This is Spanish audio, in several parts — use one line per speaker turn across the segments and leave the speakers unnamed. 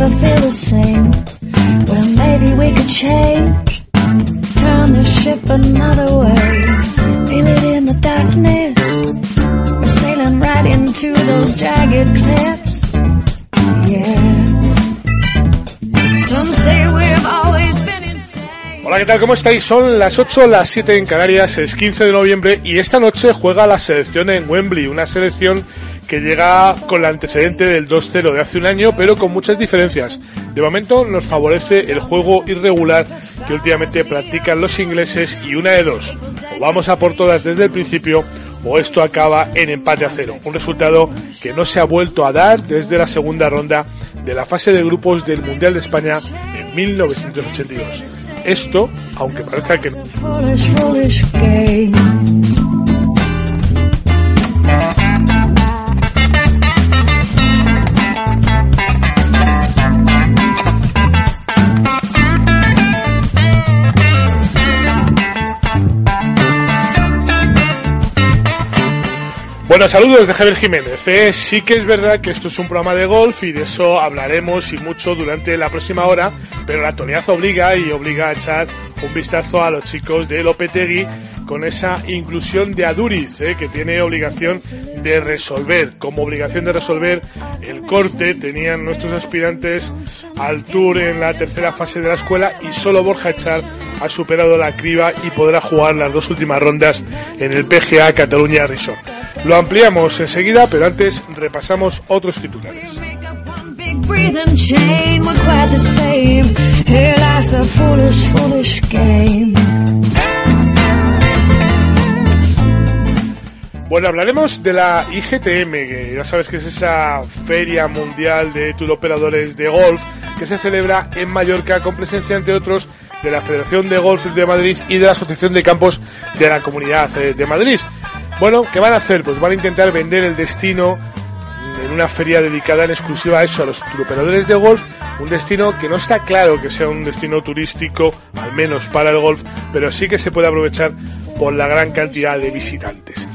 Feel the same? Maybe we could change. Turn the ship another way. Feel it in the darkness. We're sailing right into those jagged cliffs.
Hola, ¿qué tal? ¿Cómo estáis? Son las 8, las 7 en Canarias, es 15 de noviembre y esta noche juega la selección en Wembley, una selección que llega con el antecedente del 2-0 de hace un año, pero con muchas diferencias. De momento nos favorece el juego irregular que últimamente practican los ingleses y una de dos. O vamos a por todas desde el principio o esto acaba en empate a cero. Un resultado que no se ha vuelto a dar desde la segunda ronda de la fase de grupos del Mundial de España en 1982. Esto, aunque parezca que no. Bueno, saludos de Javier Jiménez. Eh, sí que es verdad que esto es un programa de golf y de eso hablaremos y mucho durante la próxima hora, pero la actualidad obliga y obliga a echar un vistazo a los chicos de Lopetegui con esa inclusión de Aduriz, eh, que tiene obligación de resolver. Como obligación de resolver el corte tenían nuestros aspirantes al Tour en la tercera fase de la escuela y solo Borja Echar ha superado la criba y podrá jugar las dos últimas rondas en el PGA Cataluña Resort. Lo ampliamos enseguida, pero antes repasamos otros titulares. Bueno, hablaremos de la IGTM, que ya sabes que es esa feria mundial de turoperadores de golf que se celebra en Mallorca con presencia, entre otros, de la Federación de Golf de Madrid y de la Asociación de Campos de la Comunidad eh, de Madrid. Bueno, ¿qué van a hacer? Pues van a intentar vender el destino en una feria dedicada en exclusiva a eso, a los turoperadores de golf, un destino que no está claro que sea un destino turístico, al menos para el golf, pero sí que se puede aprovechar por la gran cantidad de visitantes.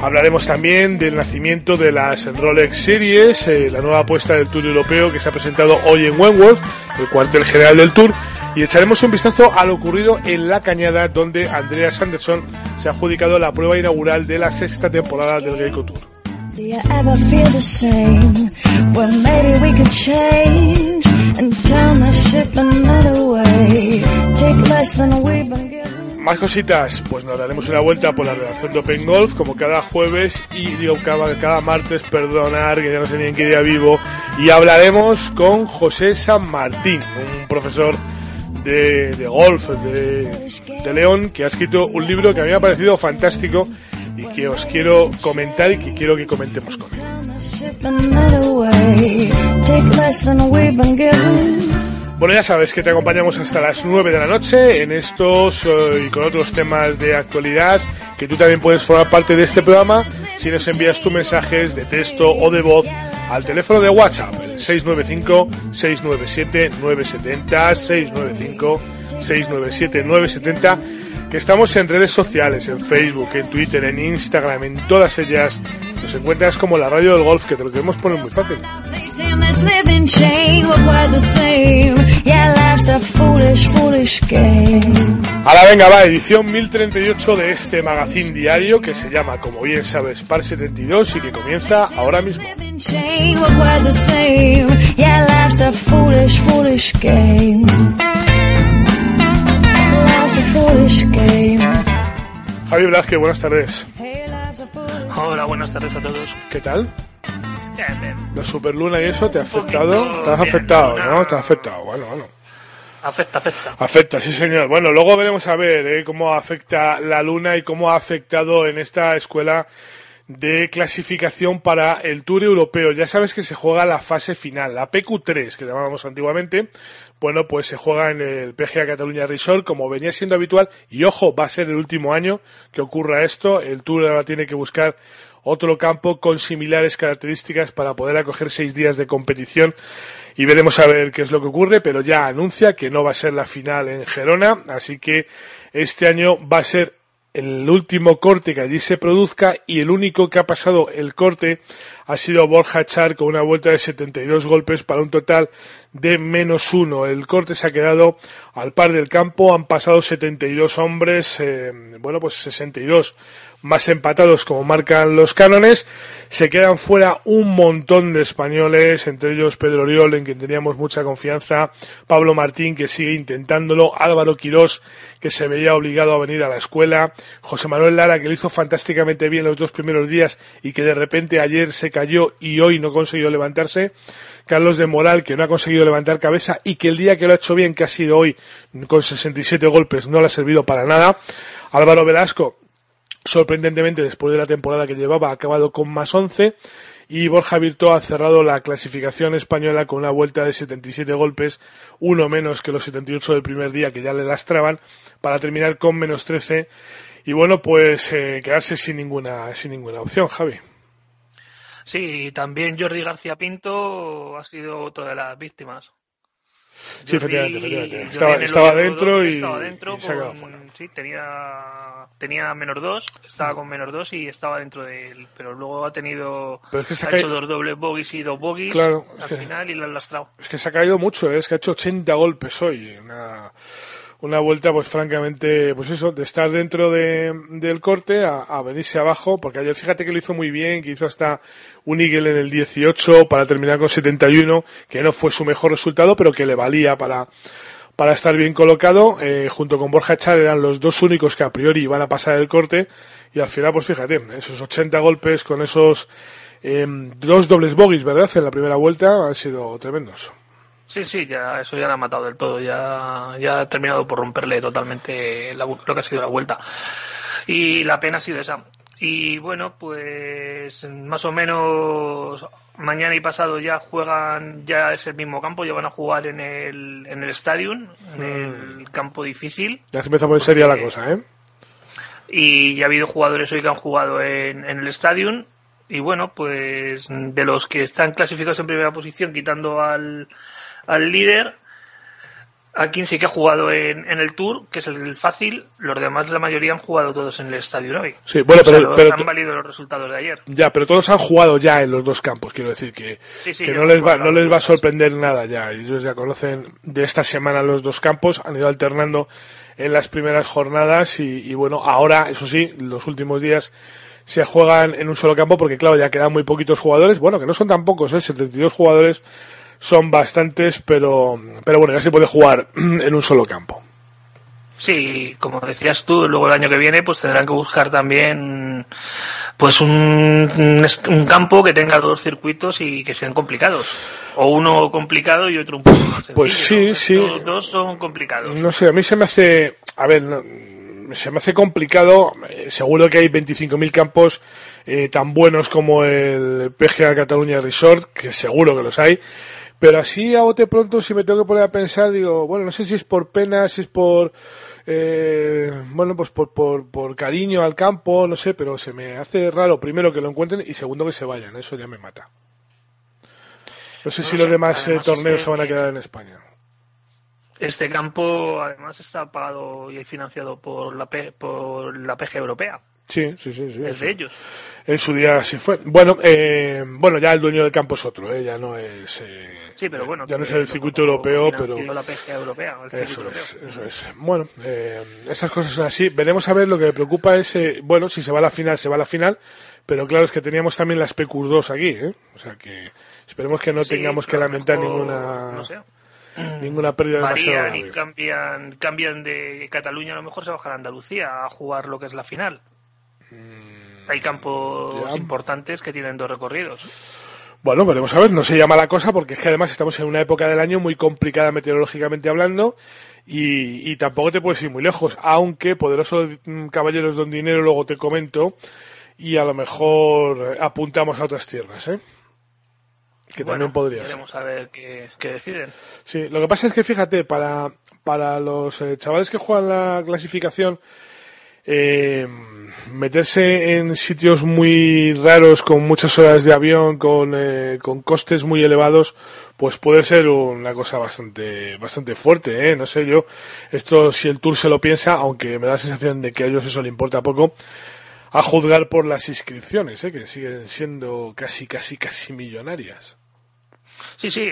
Hablaremos también del nacimiento de las Rolex Series, eh, la nueva apuesta del Tour Europeo que se ha presentado hoy en Wentworth, el cuartel general del Tour, y echaremos un vistazo a lo ocurrido en La Cañada, donde Andreas Anderson se ha adjudicado la prueba inaugural de la sexta temporada del Geico Tour. Más cositas, pues nos daremos una vuelta por la redacción de Open Golf, como cada jueves y digo cada, cada martes, perdonar que ya no sé ni en qué día vivo, y hablaremos con José San Martín, un profesor de, de golf de, de León, que ha escrito un libro que a mí me ha parecido fantástico y que os quiero comentar y que quiero que comentemos con él. Bueno, ya sabes que te acompañamos hasta las 9 de la noche en estos eh, y con otros temas de actualidad, que tú también puedes formar parte de este programa si nos envías tus mensajes de texto o de voz al teléfono de WhatsApp, el 695-697-970, 695-697-970, que estamos en redes sociales, en Facebook, en Twitter, en Instagram, en todas ellas. Nos encuentras como la radio del golf, que te lo queremos poner muy fácil. Ahora venga, va, edición 1038 de este magazine diario que se llama, como bien sabes, Par 72 y que comienza ahora mismo. Javi Blasque, buenas tardes.
Hola, buenas tardes a todos.
¿Qué tal? La superluna y eso te ha afectado. Te has afectado, ¿no? Te ha afectado. Bueno, bueno.
Afecta, afecta.
Afecta, sí señor. Bueno, luego veremos a ver ¿eh? cómo afecta la luna y cómo ha afectado en esta escuela de clasificación para el Tour Europeo. Ya sabes que se juega la fase final, la PQ3, que llamábamos antiguamente. Bueno, pues se juega en el PGA Cataluña Resort, como venía siendo habitual. Y ojo, va a ser el último año que ocurra esto. El Tour ahora tiene que buscar otro campo con similares características para poder acoger seis días de competición y veremos a ver qué es lo que ocurre, pero ya anuncia que no va a ser la final en Gerona, así que este año va a ser el último corte que allí se produzca y el único que ha pasado el corte ha sido Borja Char con una vuelta de 72 golpes para un total de menos uno. El corte se ha quedado al par del campo, han pasado 72 hombres, eh, bueno pues 62 más empatados como marcan los cánones. Se quedan fuera un montón de españoles, entre ellos Pedro Oriol, en quien teníamos mucha confianza, Pablo Martín, que sigue intentándolo, Álvaro Quirós, que se veía obligado a venir a la escuela, José Manuel Lara, que lo hizo fantásticamente bien los dos primeros días y que de repente ayer se cayó y hoy no consiguió levantarse. Carlos de Moral, que no ha conseguido levantar cabeza y que el día que lo ha hecho bien, que ha sido hoy con 67 golpes, no le ha servido para nada. Álvaro Velasco, sorprendentemente después de la temporada que llevaba ha acabado con más 11 y Borja Virto ha cerrado la clasificación española con una vuelta de 77 golpes, uno menos que los 78 del primer día que ya le lastraban, para terminar con menos 13 y bueno, pues eh, quedarse sin ninguna, sin ninguna opción, Javi.
Sí, también Jordi García Pinto ha sido otra de las víctimas.
Sí, efectivamente, efectivamente. Estaba, estaba dentro y,
estaba dentro
y se ha quedado
con-
fuera.
sí, tenía, tenía menos dos, estaba con menos dos y estaba dentro de él, pero luego ha tenido,
Pero es que se ha
ha hecho dos dobles bogies y dos bogies
Claro,
al
que-
final y lo han lastrado.
Es que se ha caído mucho, ¿eh? es que ha hecho 80 golpes hoy. Una, una vuelta, pues francamente, pues eso, de estar dentro de, del corte a, a venirse abajo, porque ayer fíjate que lo hizo muy bien, que hizo hasta un eagle en el 18 para terminar con 71, que no fue su mejor resultado, pero que le valía para, para estar bien colocado. Eh, junto con Borja Echar eran los dos únicos que a priori iban a pasar el corte, y al final, pues fíjate, esos 80 golpes con esos eh, dos dobles bogies, ¿verdad? En la primera vuelta han sido tremendos.
Sí, sí, ya eso ya la ha matado del todo, ya, ya ha terminado por romperle totalmente la lo que ha sido la vuelta. Y la pena ha sido esa. Y bueno, pues más o menos mañana y pasado ya juegan, ya es el mismo campo, ya van a jugar en el, en el Stadium, en el campo difícil.
Ya se empieza a poner seria la cosa, ¿eh?
Y ya ha habido jugadores hoy que han jugado en, en el Stadium. Y bueno, pues de los que están clasificados en primera posición, quitando al, al líder, a quien sí que ha jugado en, en el Tour, que es el, fácil, los demás, la mayoría han jugado todos en el Stadium hoy.
Sí, bueno,
O sea,
pero,
los-
pero
han valido los resultados de ayer.
ya, pero todos han jugado ya en los dos campos, quiero decir que,
Sí, sí,
que no les va, no les va a sorprender nada ya. Ellos ya conocen de esta semana los dos campos, han ido alternando en las primeras jornadas y, y bueno, ahora, eso sí, los últimos días se juegan en un solo campo porque claro, ya quedan muy poquitos jugadores, bueno, que no son tan pocos, ¿eh? 72 jugadores son bastantes, pero, pero bueno, ya se puede jugar en un solo campo.
Sí, como decías tú, luego el año que viene pues tendrán que buscar también pues un, un campo que tenga dos circuitos y que sean complicados. O uno complicado y otro un poco más sencillo.
Pues sí, sí.
Estos dos son complicados.
No sé, a mí se me hace, a ver, no- se me hace complicado. eh, Seguro que hay 25.000 campos eh, tan buenos como el PGA Cataluña Resort, que seguro que los hay. Pero así a bote pronto, si me tengo que poner a pensar, digo, bueno, no sé si es por pena, si es por, eh, bueno, pues por, por, por cariño al campo, no sé, pero se me hace raro, primero, que lo encuentren y segundo, que se vayan. Eso ya me mata. No sé
No
si los demás eh,
además
torneos
este-
se van a quedar en España.
Este campo además está pagado y financiado por la, P- por la PG europea.
Sí, sí, sí, sí.
Es de ellos.
En su día sí fue. Bueno, eh, bueno, ya el dueño del campo es otro, ¿eh? ya no es. eh,
Sí, pero bueno.
Ya no es el circuito europeo, pero.
la PG europea, el circuito
Eso
europeo.
es, eso es. Bueno, eh, esas cosas son así. Veremos a ver, lo que me preocupa es, eh, bueno, si se va a la final, se va a la final, pero claro, es que teníamos también las PQ2 aquí, ¿eh? O sea que esperemos que no
Sí,
tengamos que lamentar
mejor,
ninguna,
no sé,
ninguna pérdida demasiado
varían y cambian, cambian de Cataluña, a lo mejor se bajan a Andalucía a jugar lo que es la final. Hay campos
Mm, ya.
importantes que tienen dos recorridos.
Bueno, veremos a ver, no se llama la cosa porque es que además estamos en una época del año muy complicada meteorológicamente hablando y, y tampoco te puedes ir muy lejos, aunque poderosos mm, caballeros don dinero luego te comento y a lo mejor apuntamos a otras tierras, ¿eh? Que también podría
Veremos a ver qué, qué, deciden.
Sí, lo que pasa es que fíjate, para, para los eh, chavales que juegan la clasificación, eh, meterse en sitios muy raros, con muchas horas de avión, con, eh, con costes muy elevados, pues puede ser una cosa bastante, bastante fuerte, ¿eh? No sé yo, esto si el Tour se lo piensa, aunque me da la sensación de que a ellos eso le importa poco, a juzgar por las inscripciones, ¿eh? que siguen siendo casi, casi, casi millonarias.
Sí, sí,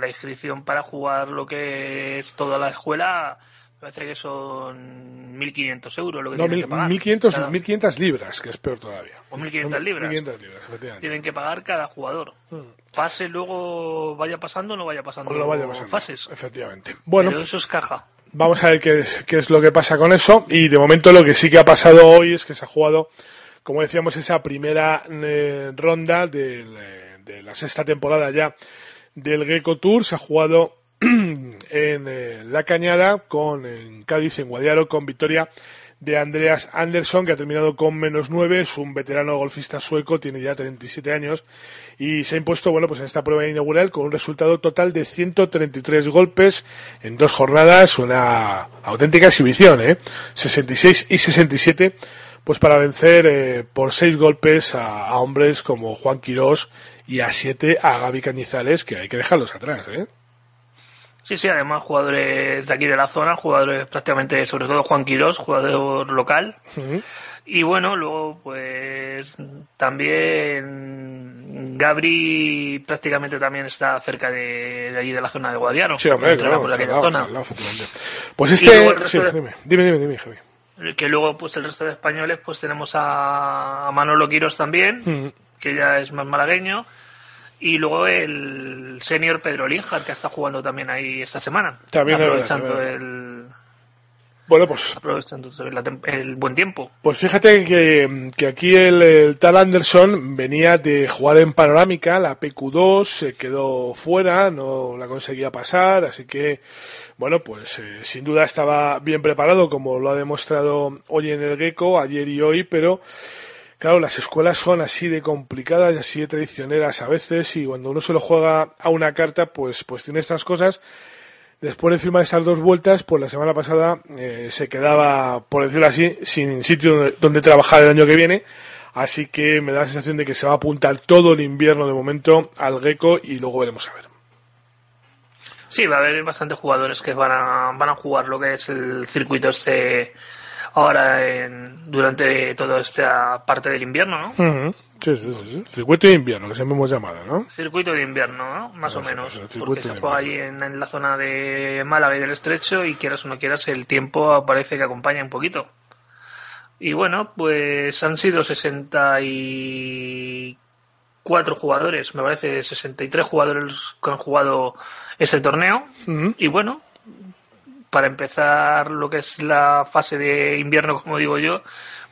la inscripción para jugar lo que es toda la escuela parece que son 1.500 euros lo que
no,
tienen que pagar.
1.500 libras, que es peor todavía.
O 1.500 libras.
1.500 libras,
Tienen que pagar cada jugador.
Hmm.
Pase luego, vaya pasando o no vaya pasando,
o no vaya pasando
fases.
Efectivamente. Bueno.
Pero eso es caja.
Vamos a ver qué es, qué es lo que pasa con eso. Y de momento lo que sí que ha pasado hoy es que se ha jugado, como decíamos, esa primera eh, ronda de, de la sexta temporada ya del Greco Tour. Se ha jugado en eh, La Cañada, con en Cádiz, en Guadiaro, con victoria de Andreas Andersson, que ha terminado con menos nueve, es un veterano golfista sueco, tiene ya 37 años, y se ha impuesto, bueno, pues en esta prueba inaugural con un resultado total de 133 golpes en dos jornadas, una auténtica exhibición, ¿eh? 66 y 67, pues para vencer eh, por seis golpes a, a, hombres como Juan Quirós y a siete a Gaby Cañizales, que hay que dejarlos atrás, ¿eh?
Sí, sí, además jugadores de aquí de la zona, jugadores prácticamente, sobre todo Juan Quirós, jugador local.
Uh -huh.
Y bueno, luego pues también Gabri prácticamente también está cerca de, de allí de la zona de Guadiaro.
Sí, hombre, claro,
por aquella
claro,
zona.
claro, pues este... Sí,
de...
dime, dime, dime, dime, Javi.
Que luego pues el resto de españoles pues tenemos a, Manolo Quiros también,
Uh -huh.
que ya es más malagueño. Y luego el senior Pedro Linhart, que está jugando también ahí esta semana.
También
aprovechando
verdad,
el.
Bueno, pues.
Aprovechando el buen tiempo.
Pues fíjate que, que aquí el, el, tal Anderson venía de jugar en Panorámica, la PQ2, se quedó fuera, no la conseguía pasar, así que, bueno, pues eh, sin duda estaba bien preparado, como lo ha demostrado hoy en el Gecko, ayer y hoy, pero Claro, las escuelas son así de complicadas y así de traicioneras a veces y cuando uno se lo juega a una carta, pues, pues tiene estas cosas. Después de firmar estas dos vueltas, pues la semana pasada eh, se quedaba, por decirlo así, sin sitio donde, donde trabajar el año que viene. Así que me da la sensación de que se va a apuntar todo el invierno de momento al Gecko y luego veremos a ver.
Sí, va a haber bastantes jugadores que van a, van a jugar lo que es el circuito este ahora en, durante toda esta parte del invierno, ¿no?
Uh -huh. sí, sí, sí, Circuito de invierno, que siempre hemos llamado, ¿no?
Circuito de invierno, ¿no? Más o menos.
Porque
se juega allí en, en, la zona de Málaga y del Estrecho y quieras o no quieras, el tiempo parece que acompaña un poquito. Y bueno, pues han sido 64 jugadores, me parece 63 jugadores que han jugado este torneo.
Uh -huh.
Y bueno, para empezar lo que es la fase de invierno, como digo yo,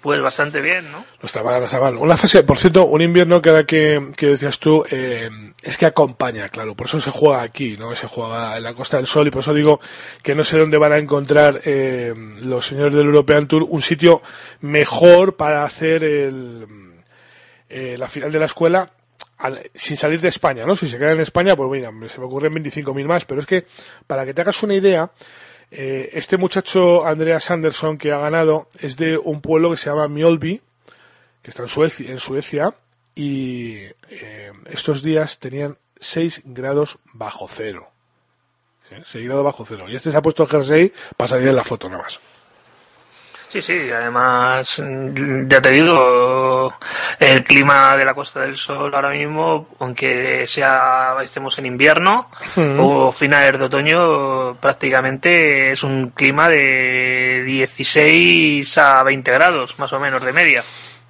pues bastante bien, ¿no?
No está mal, no está mal. Una fase, por cierto, un invierno que ahora que, que decías tú, eh, es que acompaña, claro, por eso se juega aquí, ¿no? Se juega en la Costa del Sol y por eso digo que no sé dónde van a encontrar eh, los señores del European Tour un sitio mejor para hacer el, eh, la final de la escuela sin salir de España, ¿no? Si se queda en España, pues mira, se me ocurren 25.000 más, pero es que para que te hagas una idea, eh, este muchacho Andreas Andersson que ha ganado es de un pueblo que se llama Mjolby, que está en Suecia, en Suecia y eh, estos días tenían 6 grados bajo cero. ¿Eh? 6 grados bajo cero. Y este se ha puesto el jersey para salir en la foto nada más.
Sí, sí, además, ya te digo, el clima de la Costa del Sol ahora mismo, aunque sea estemos en invierno
Mm.
o finales de otoño, prácticamente es un clima de 16 a 20 grados, más o menos, de media.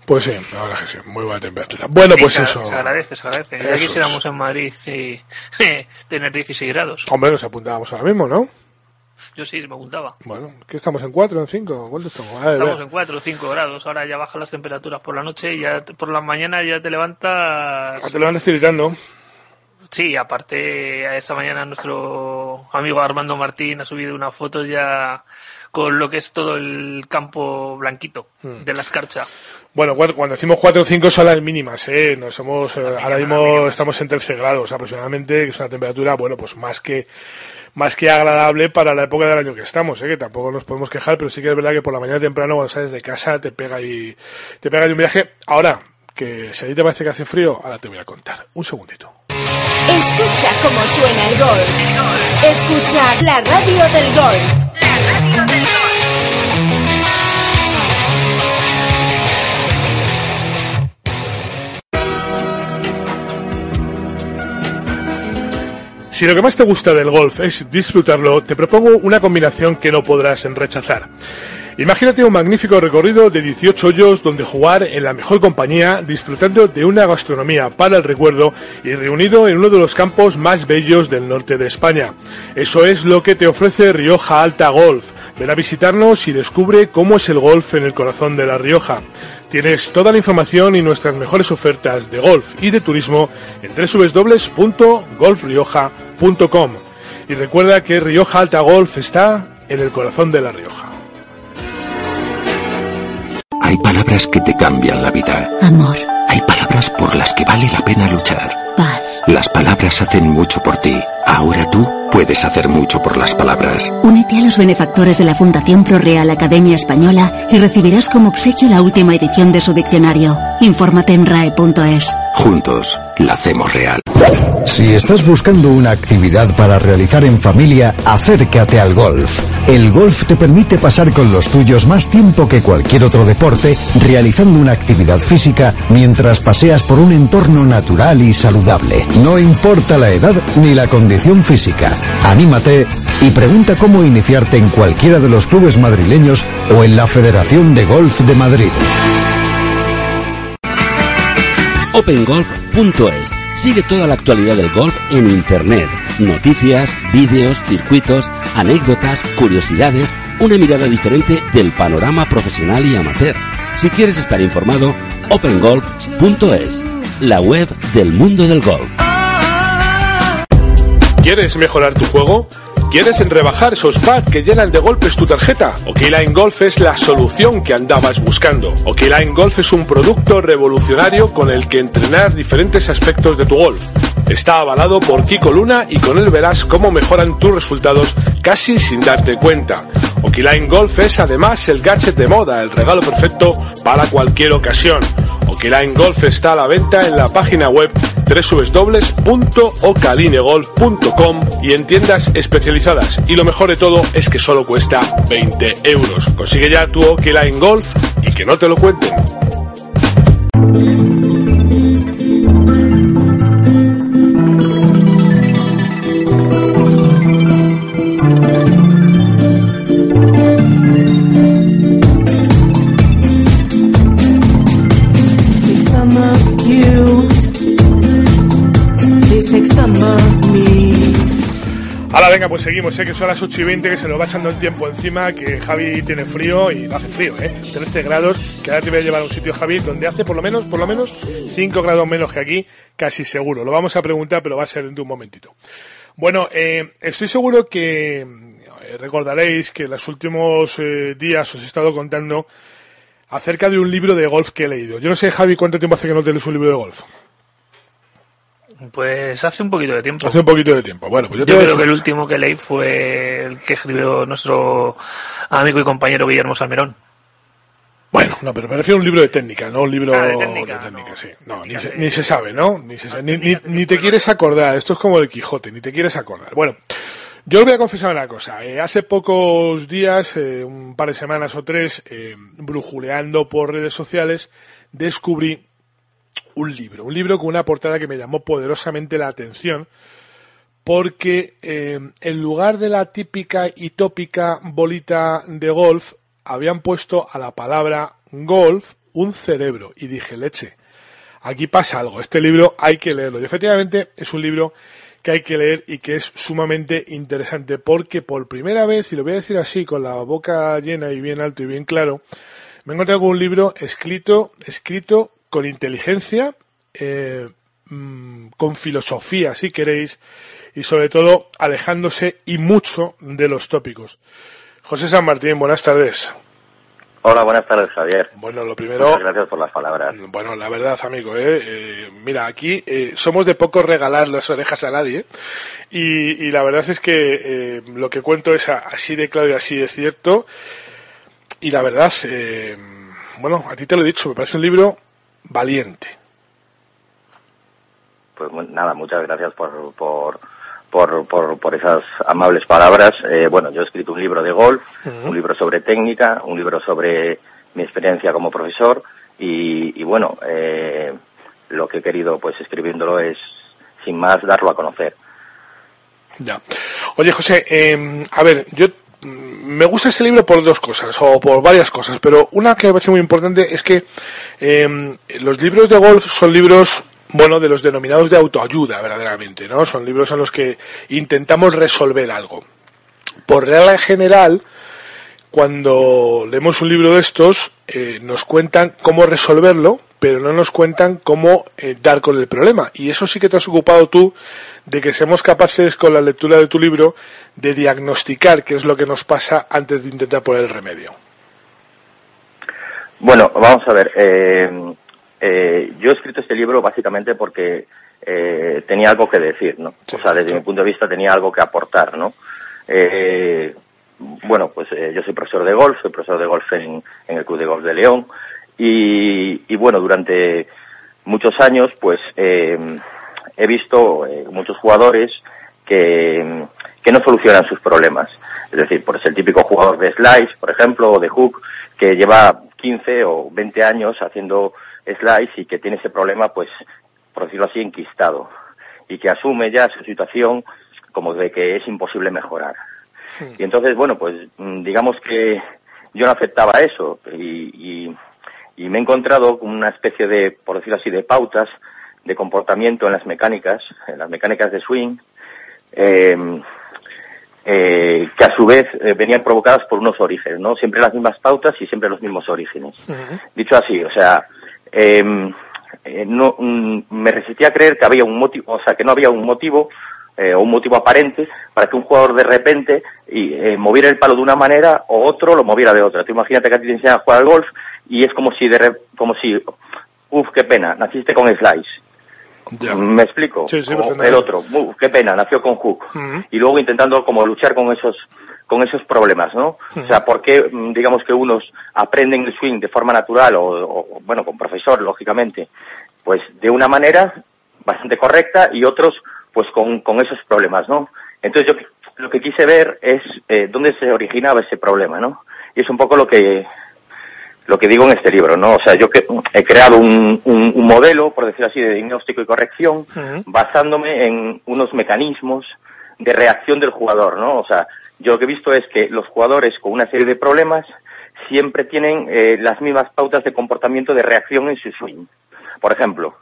Pues sí, la verdad que sí, muy buena temperatura. Bueno, pues
se,
eso.
Se agradece, se agradece. Ya quisiéramos en Madrid y, tener 16 grados.
Hombre, nos apuntábamos ahora mismo, ¿no?
Yo sí, me apuntaba.
Bueno, ¿qué estamos en 4 en 5? ¿Cuánto estamos? Ver,
Estamos en 4 o 5 grados. Ahora ya bajan las temperaturas por la noche y ya por la mañana ya te levantas.
Ah, Te lo van tiritando.
Sí, aparte, esta mañana nuestro amigo Armando Martín ha subido una foto ya con lo que es todo el campo blanquito
Hmm.
de la escarcha.
Bueno, cuando, cuando decimos 4 o 5 son las mínimas, ¿eh? No somos, eh, ahora mismo estamos en 13 grados aproximadamente, que es una temperatura, bueno, pues más que, más que agradable para la época del año que estamos, ¿eh? Que tampoco nos podemos quejar, pero sí que es verdad que por la mañana temprano cuando sales de casa te pega y, te pega y un viaje. Ahora, que si a ti te parece que hace frío, ahora te voy a contar. Un segundito.
Escucha cómo suena el golf. Escucha la radio del golf.
Si lo que más te gusta del golf es disfrutarlo, te propongo una combinación que no podrás rechazar. Imagínate un magnífico recorrido de 18 hoyos donde jugar en la mejor compañía, disfrutando de una gastronomía para el recuerdo y reunido en uno de los campos más bellos del norte de España. Eso es lo que te ofrece Rioja Alta Golf. Ven a visitarnos y descubre cómo es el golf en el corazón de La Rioja. Tienes toda la información y nuestras mejores ofertas de golf y de turismo en www.golfrioja.com. Y recuerda que Rioja Alta Golf está en el corazón de La Rioja.
Hay palabras que te cambian la vida.
Amor,
Hay palabras por las que vale la pena luchar.
Paz,
Las palabras hacen mucho por ti. Ahora tú puedes hacer mucho por las palabras.
Únete a los benefactores de la Fundación Pro Real Academia Española y recibirás como obsequio la última edición de su diccionario. Infórmate en rae.es.
Juntos, la hacemos real.
Si estás buscando una actividad para realizar en familia, acércate al golf. El golf te permite pasar con los tuyos más tiempo que cualquier otro deporte, realizando una actividad física mientras paseas por un entorno natural y saludable. No importa la edad ni la condición física. Anímate y pregunta cómo iniciarte en cualquiera de los clubes madrileños o en la Federación de Golf de Madrid.
opengolf.es. Sigue toda la actualidad del golf en Internet. Noticias, vídeos, circuitos, anécdotas, curiosidades, una mirada diferente del panorama profesional y amateur. Si quieres estar informado, opengolf.es, la web del mundo del golf.
¿Quieres mejorar tu juego? ¿Quieres rebajar esos pads que llenan de golpes tu tarjeta? Okline Golf es la solución que andabas buscando. Okline Golf es un producto revolucionario con el que entrenar diferentes aspectos de tu golf. Está avalado por Kiko Luna y con él verás cómo mejoran tus resultados casi sin darte cuenta. Okline Golf es además el gadget de moda, el regalo perfecto para cualquier ocasión. Okline Golf está a la venta en la página web www.ocalinegolf.com y en tiendas especializadas. Y lo mejor de todo es que solo cuesta 20 euros. Consigue ya tu Ocaline Golf y que no te lo cuenten. Venga, pues seguimos, sé que son las 8 y 20, que se nos va echando el tiempo encima, que Javi tiene frío y hace frío, ¿eh? 13 grados, que ahora te voy a llevar a un sitio, Javi, donde hace por lo menos, por lo menos 5 grados menos que aquí, casi seguro. Lo vamos a preguntar, pero va a ser de un momentito. Bueno, eh, estoy seguro que eh, recordaréis que en los últimos eh, días os he estado contando acerca de un libro de golf que he leído. Yo no sé, Javi, cuánto tiempo hace que no te lees un libro de golf.
Pues hace un poquito de tiempo.
Hace un poquito de tiempo. Bueno, pues yo, te
Yo creo que el último que leí fue el que escribió nuestro amigo y compañero Guillermo Salmerón.
Bueno, no, pero me refiero a un libro de técnica, no un libro
Ah, de
de
técnica, no.
sí. No, ni se, ni se sabe, ¿no? Ni, se sabe, ni, ni- ni te quieres acordar. Esto es como el Quijote, ni te quieres acordar. Bueno, yo os voy a confesar una cosa. Eh, hace pocos días, eh, un par de semanas o tres, eh, brujuleando por redes sociales, descubrí un libro. Un libro con una portada que me llamó poderosamente la atención porque eh, en lugar de la típica y tópica bolita de golf, habían puesto a la palabra golf un cerebro. Y dije, leche, aquí pasa algo, este libro hay que leerlo. Y efectivamente es un libro que hay que leer y que es sumamente interesante porque por primera vez, y lo voy a decir así con la boca llena y bien alto y bien claro, me he encontrado con un libro escrito, escrito con inteligencia, eh, mm, con filosofía, si queréis, y sobre todo alejándose y mucho de los tópicos. José San Martín, buenas tardes.
Hola, buenas tardes, Javier.
Bueno, lo primero.
Muchas gracias por las palabras.
Bueno, la verdad, amigo, ¿eh? eh mira, aquí eh, somos de poco regalar las orejas a nadie. Y, y la verdad es que eh, lo que cuento es así de claro y así de cierto. Y la verdad, bueno, a ti te lo he dicho, me parece un libro valiente.
Pues nada, muchas gracias por, por, por, por, por esas amables palabras. Eh, bueno, yo he escrito un libro de golf, un libro sobre técnica, un libro sobre mi experiencia como profesor y, y bueno, eh, lo que he querido pues escribiéndolo es sin más darlo a conocer.
Ya. Oye, José, eh, a ver, yo mm, me gusta este libro por dos cosas, o por varias cosas, pero una que me parece muy importante es que eh, los libros de golf son libros bueno, de los denominados de autoayuda, verdaderamente, ¿no? Son libros en los que intentamos resolver algo. Por regla general, cuando leemos un libro de estos, eh, nos cuentan cómo resolverlo, pero no nos cuentan cómo eh, dar con el problema. Y eso sí que te has ocupado tú de que seamos capaces, con la lectura de tu libro, de diagnosticar qué es lo que nos pasa antes de intentar poner el remedio.
Bueno, vamos a ver. Eh, eh, yo he escrito este libro básicamente porque eh, tenía algo que decir, ¿no? o sea, desde mi punto de vista tenía algo que aportar, ¿no? Eh, bueno, pues yo soy profesor de golf, soy profesor de golf en, el Club de Golf de León y, bueno, durante muchos años pues he visto muchos jugadores que, que no solucionan sus problemas. Es decir, pues el típico jugador de slice, por ejemplo, o de hook, que lleva 15 o 20 años haciendo Slice y que tiene ese problema, pues, por decirlo así, enquistado y que asume ya su situación como de que es imposible mejorar. Y entonces, bueno, pues mm, digamos que yo no aceptaba eso y, y, y, me he encontrado con una especie de, por decirlo así, de pautas de comportamiento en las mecánicas, en las mecánicas de swing, eh, eh, que a su vez eh, venían provocadas por unos orígenes, ¿no? Siempre las mismas pautas y siempre los mismos orígenes. Dicho así, o sea, Em, eh, no, mm, me resistía a creer que había un motivo, o sea, que no había un motivo eh, o un motivo aparente para que un jugador de repente y, eh, moviera el palo de una manera o otro lo moviera de otra. Tú imagínate que a ti te enseñan a jugar al golf y es como si, de como si, uff, qué pena, naciste con slice. ¿Me explico?
Sí, sí,
el otro, uff, qué pena, nació con hook. Y luego intentando como luchar con esos con esos problemas, ¿no? O sea, ¿por qué, mm, digamos que unos aprenden el swing de forma natural o, bueno, con profesor, lógicamente, pues de una manera bastante correcta y otros, pues con, con esos problemas, ¿no? Entonces yo lo que quise ver es eh, dónde se originaba ese problema, ¿no? Y es un poco lo que lo que digo en este libro, ¿no? O sea, yo que, he creado un, un, modelo, por decirlo así, de diagnóstico y corrección, basándome en unos mecanismos de reacción del jugador, ¿no? O sea, yo lo que he visto es que los jugadores con una serie de problemas siempre tienen eh, las mismas pautas de comportamiento de reacción en su swing. Por ejemplo,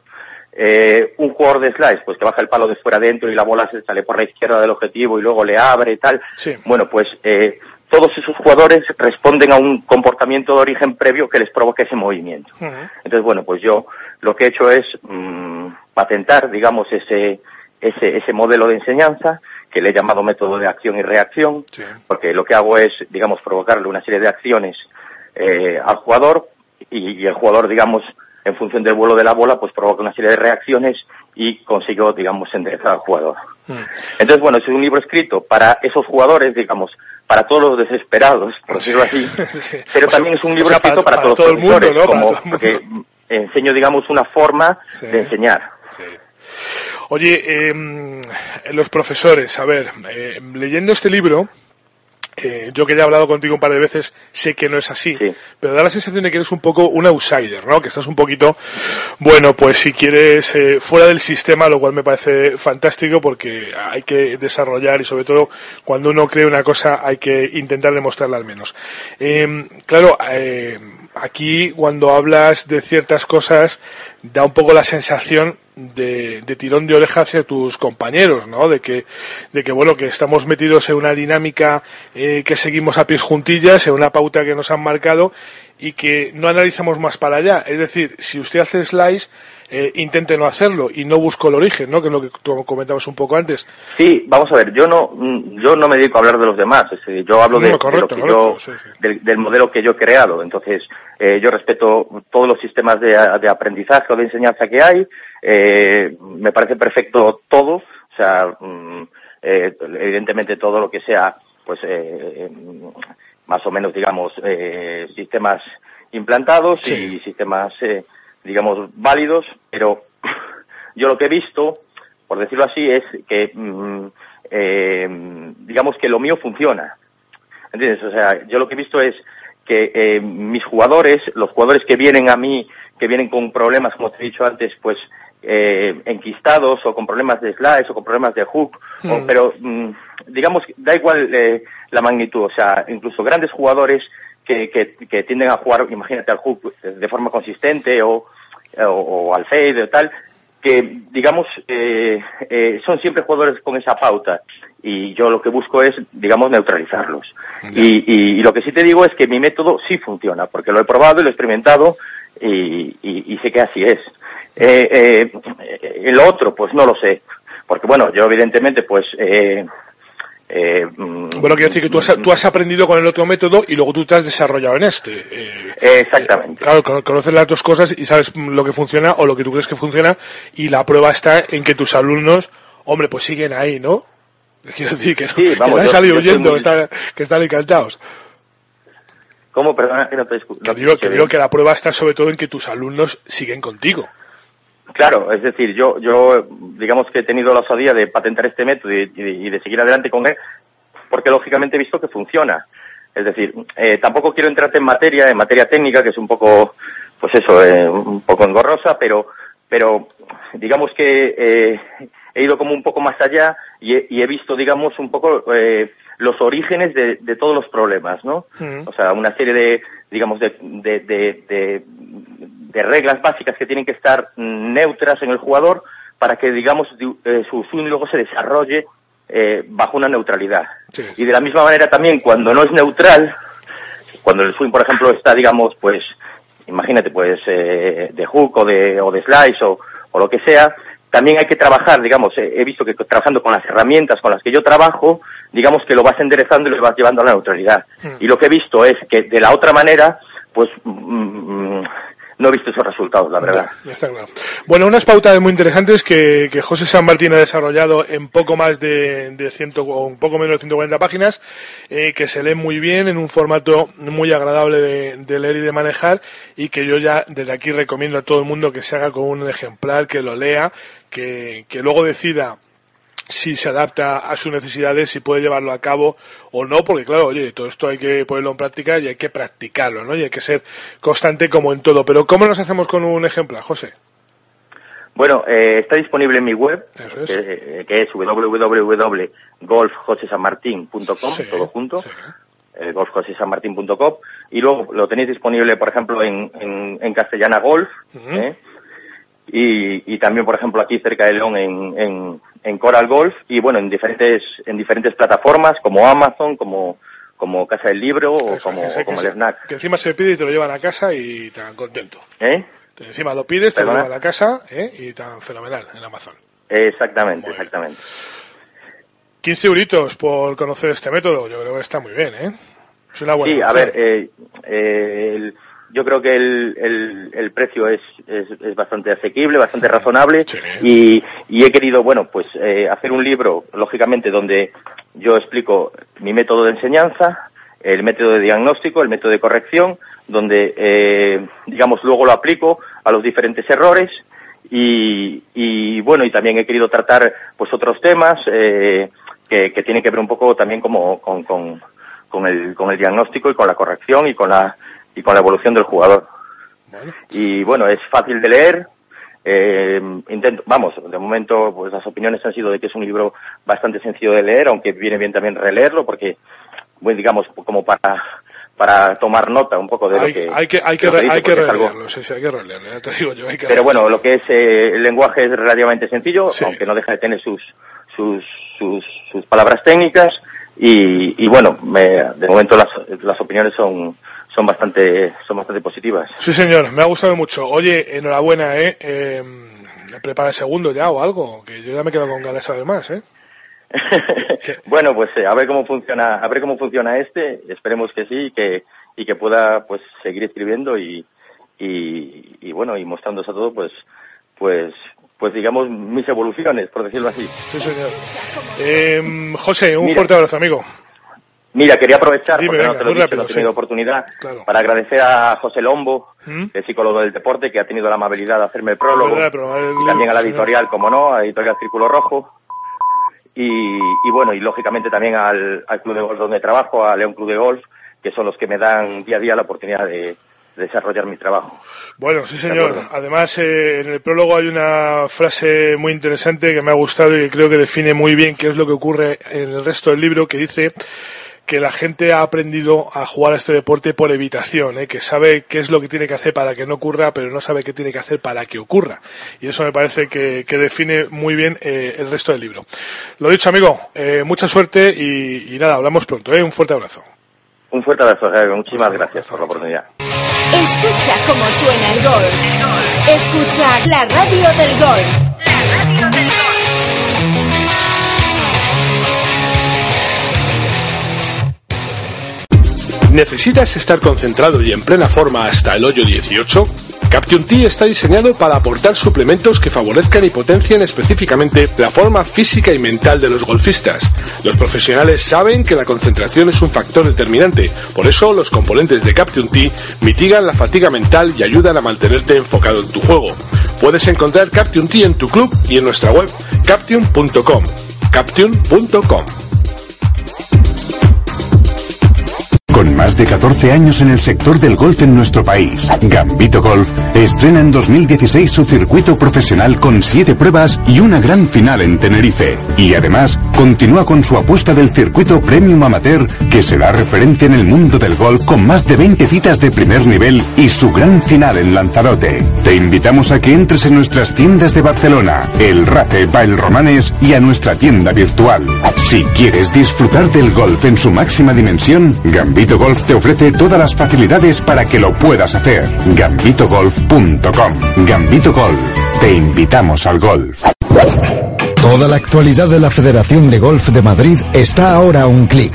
eh, un jugador de slice, pues que baja el palo de fuera adentro y la bola se sale por la izquierda del objetivo y luego le abre y tal. Bueno, pues eh, todos esos jugadores responden a un comportamiento de origen previo que les provoca ese movimiento. Entonces, bueno, pues yo lo que he hecho es mm, patentar, digamos, ese, ese, ese modelo de enseñanza que le he llamado método de acción y reacción, porque lo que hago es, digamos, provocarle una serie de acciones eh, al jugador y, el jugador, digamos, en función del vuelo de la bola, pues provoca una serie de reacciones y consigo, digamos, enderezar al jugador. Mm. Entonces, bueno, es un libro escrito para esos jugadores, digamos, para todos los desesperados, por decirlo así, pero también es un libro escrito para, todos los profesores, como, porque enseño, digamos, una forma de enseñar.
Oye, eh, los profesores, a ver, eh, leyendo este libro, eh, yo que ya he hablado contigo un par de veces, sé que no es así, pero da la sensación de que eres un poco un outsider, ¿no? Que estás un poquito, bueno, pues si quieres, eh, fuera del sistema, lo cual me parece fantástico porque hay que desarrollar y sobre todo cuando uno cree una cosa hay que intentar demostrarla al menos. Eh, claro, aquí cuando hablas de ciertas cosas da un poco la sensación de, de, tirón de oreja hacia tus compañeros, ¿no? De que, de que bueno, que estamos metidos en una dinámica eh, que seguimos a pies juntillas, en una pauta que nos han marcado y que no analizamos más para allá. Es decir, si usted hace slice, eh, intente no hacerlo y no busco el origen, ¿no? Que es lo que tú comentabas un poco antes.
Sí, vamos a ver, yo no, mm, yo no me dedico a hablar de los demás, es decir, yo hablo de, lo que yo, Del, del, modelo que yo he creado. Entonces, eh, yo respeto todos los sistemas de, de, aprendizaje o de enseñanza que hay, eh, me parece perfecto todo, o sea, mm, eh, evidentemente todo lo que sea, pues, eh, más o menos, digamos, eh, sistemas implantados sí. y sistemas eh, digamos, válidos, pero yo lo que he visto, por decirlo así, es que, mm, eh, digamos que lo mío funciona. ¿Entiendes? O sea, yo lo que he visto es que eh, mis jugadores, los jugadores que vienen a mí, que vienen con problemas, como te he dicho antes, pues eh, enquistados o con problemas de slice o con problemas de hook, mm. o, pero mm, digamos, da igual eh, la magnitud, o sea, incluso grandes jugadores que, que, que, tienden a jugar, imagínate, al hook de forma consistente o, o, o al fade o tal, que digamos eh, eh, son siempre jugadores con esa pauta. Y yo lo que busco es digamos neutralizarlos. Y, y, y, lo que sí te digo es que mi método sí funciona porque lo he probado y lo he experimentado y, y sé que así es. Eh, eh, el otro pues no lo sé porque bueno yo evidentemente pues eh, eh,
bueno, quiero decir que tú has, tú has, aprendido con el otro método y luego tú te has desarrollado en este. Eh,
Exactamente.
Eh, claro, conoces las dos cosas y sabes lo que funciona o lo que tú crees que funciona y la prueba está en que tus alumnos, hombre, pues siguen ahí, ¿no? Quiero decir que,
sí, vamos,
que no han
yo,
salido
yo
huyendo,
muy...
que, están, que están encantados.
¿Cómo? Perdona, que no te
digo, que, digo que la prueba está sobre todo en que tus alumnos siguen contigo.
Claro, es decir, yo, yo digamos que he tenido la osadía de patentar este método y, y, y de seguir adelante con él, porque lógicamente he visto que funciona. Es decir, eh, tampoco quiero entrarte en materia, en materia técnica, que es un poco, pues eso, eh, un poco engorrosa, pero, pero digamos que eh, he ido como un poco más allá y he, y he visto, digamos, un poco eh, los orígenes de, de, todos los problemas, ¿no? Mm. O sea, una serie de, digamos, de, de, de, de reglas básicas que tienen que estar neutras en el jugador para que, digamos, eh, su swing luego se desarrolle eh, bajo una neutralidad.
Sí.
Y de la misma manera también cuando no es neutral, cuando el swing, por ejemplo, está, digamos, pues, imagínate, pues, eh, de hook o de, o de slice o, o lo que sea, también hay que trabajar, digamos, he visto que trabajando con las herramientas con las que yo trabajo, digamos que lo vas enderezando y lo vas llevando a la neutralidad. Mm. Y lo que he visto es que de la otra manera, pues, mm, no he visto esos resultados, la verdad.
Está claro. Bueno, unas pautas muy interesantes que, que, José San Martín ha desarrollado en poco más de, de ciento, o un poco menos de 140 páginas, eh, que se leen muy bien en un formato muy agradable de, de, leer y de manejar, y que yo ya desde aquí recomiendo a todo el mundo que se haga con un ejemplar, que lo lea, que, que luego decida si se adapta a sus necesidades, si puede llevarlo a cabo o no, porque claro, oye, todo esto hay que ponerlo en práctica y hay que practicarlo, ¿no? Y hay que ser constante como en todo. Pero ¿cómo nos hacemos con un ejemplar, José?
Bueno, eh, está disponible en mi web,
es.
que, que, es www.golfjosesanmartin.com, sí, todo junto, sí. eh, golfjosesanmartin.com, y luego lo tenéis disponible, por ejemplo, en, en, en castellana golf, uh -huh. ¿eh? Y, y, también, por ejemplo, aquí cerca de León en, en, en, Coral Golf y bueno, en diferentes, en diferentes plataformas como Amazon, como, como Casa del Libro o como,
que,
como
que
el Snack.
Que encima se pide y te lo llevan a casa y te dan contento.
¿Eh?
Encima lo pides, te lo llevan a casa ¿eh? y tan fenomenal en Amazon.
Exactamente, muy exactamente.
15 euritos por conocer este método, yo creo que está muy bien, ¿eh? Es una buena
sí, a ver, eh, eh, el, yo creo que el, el, el precio es, es, es, bastante asequible, bastante razonable.
Sí.
y, y, he querido, bueno, pues eh, hacer un libro, lógicamente, donde yo explico mi método de enseñanza, el método de diagnóstico, el método de corrección, donde, eh, digamos, luego lo aplico a los diferentes errores. Y, y bueno, y también he querido tratar pues otros temas eh, que, que tienen que ver un poco también como con, con, con, el, con el diagnóstico y con la corrección y con la y con la evolución del jugador.
Bueno.
Y bueno, es fácil de leer. Eh, intento, vamos, de momento pues las opiniones han sido de que es un libro bastante sencillo de leer, aunque viene bien también releerlo porque, bueno, digamos, como para para tomar nota un poco de
hay,
lo que
hay que hay que,
dice,
que
algo-
releerlo, sí, sí, hay que releerlo, ya te digo yo, hay que
pero bueno, lo que es eh, el lenguaje es relativamente sencillo, aunque no deja de tener sus sus sus, sus palabras técnicas y, y bueno, me- de momento las, las opiniones son son bastante son bastante positivas.
Sí, señor, me ha gustado mucho. Oye, enhorabuena, ¿eh? eh prepara el segundo ya o algo, que yo ya me quedo con ganas de saber más, ¿eh?
Bueno, pues eh, a ver cómo funciona, a ver cómo funciona este, esperemos que sí y que y que pueda pues seguir escribiendo y y, y bueno, y mostrándose a todo pues pues pues digamos mis evoluciones, por decirlo así.
Sí, señor. Eh, José, un
Mira.
fuerte abrazo, amigo.
Mira, quería aprovechar,
Dime,
porque no te lo he
muy
dicho,
rápido,
no he tenido
sí.
oportunidad,
Claro.
para agradecer a José Lombo,
¿Mm?
el psicólogo del deporte, que ha tenido la amabilidad de hacerme el prólogo,
Verdad, pero el
y también a la editorial, como no, a editorial Círculo Rojo, y, y bueno, y lógicamente también al, al Club de Golf donde trabajo, a León Club de Golf, que son los que me dan día a día la oportunidad de, de desarrollar mi trabajo.
Bueno, sí, señor. Además, eh, en el prólogo hay una frase muy interesante que me ha gustado y que creo que define muy bien qué es lo que ocurre en el resto del libro, que dice que la gente ha aprendido a jugar a este deporte por evitación, ¿eh? que sabe qué es lo que tiene que hacer para que no ocurra, pero no sabe qué tiene que hacer para que ocurra. Y eso me parece que, que define muy bien eh, el resto del libro. Lo dicho, amigo, eh, mucha suerte y, y nada, hablamos pronto. ¿eh? Un fuerte abrazo.
Un fuerte abrazo, Javier. Muchísimas gracias por la oportunidad.
Escucha cómo suena el golf. Escucha la radio del golf.
¿Necesitas estar concentrado y en plena forma hasta el hoyo 18? Caption T está diseñado para aportar suplementos que favorezcan y potencien específicamente la forma física y mental de los golfistas. Los profesionales saben que la concentración es un factor determinante, por eso los componentes de Caption T mitigan la fatiga mental y ayudan a mantenerte enfocado en tu juego. Puedes encontrar Caption T en tu club y en nuestra web caption.com. Caption.com.
Con más de 14 años en el sector del golf en nuestro país, Gambito Golf estrena en 2016 su circuito profesional con 7 pruebas y una gran final en Tenerife. Y además, continúa con su apuesta del circuito Premium Amateur, que será referente en el mundo del golf con más de 20 citas de primer nivel y su gran final en Lanzarote. Te invitamos a que entres en nuestras tiendas de Barcelona, El Rate Bail Romanes y a nuestra tienda virtual. Si quieres disfrutar del golf en su máxima dimensión, Gambito Golf te ofrece todas las facilidades para que lo puedas hacer. Gambitogolf.com. Gambito Golf. Te invitamos al golf.
Toda la actualidad de la Federación de Golf de Madrid está ahora a un clic.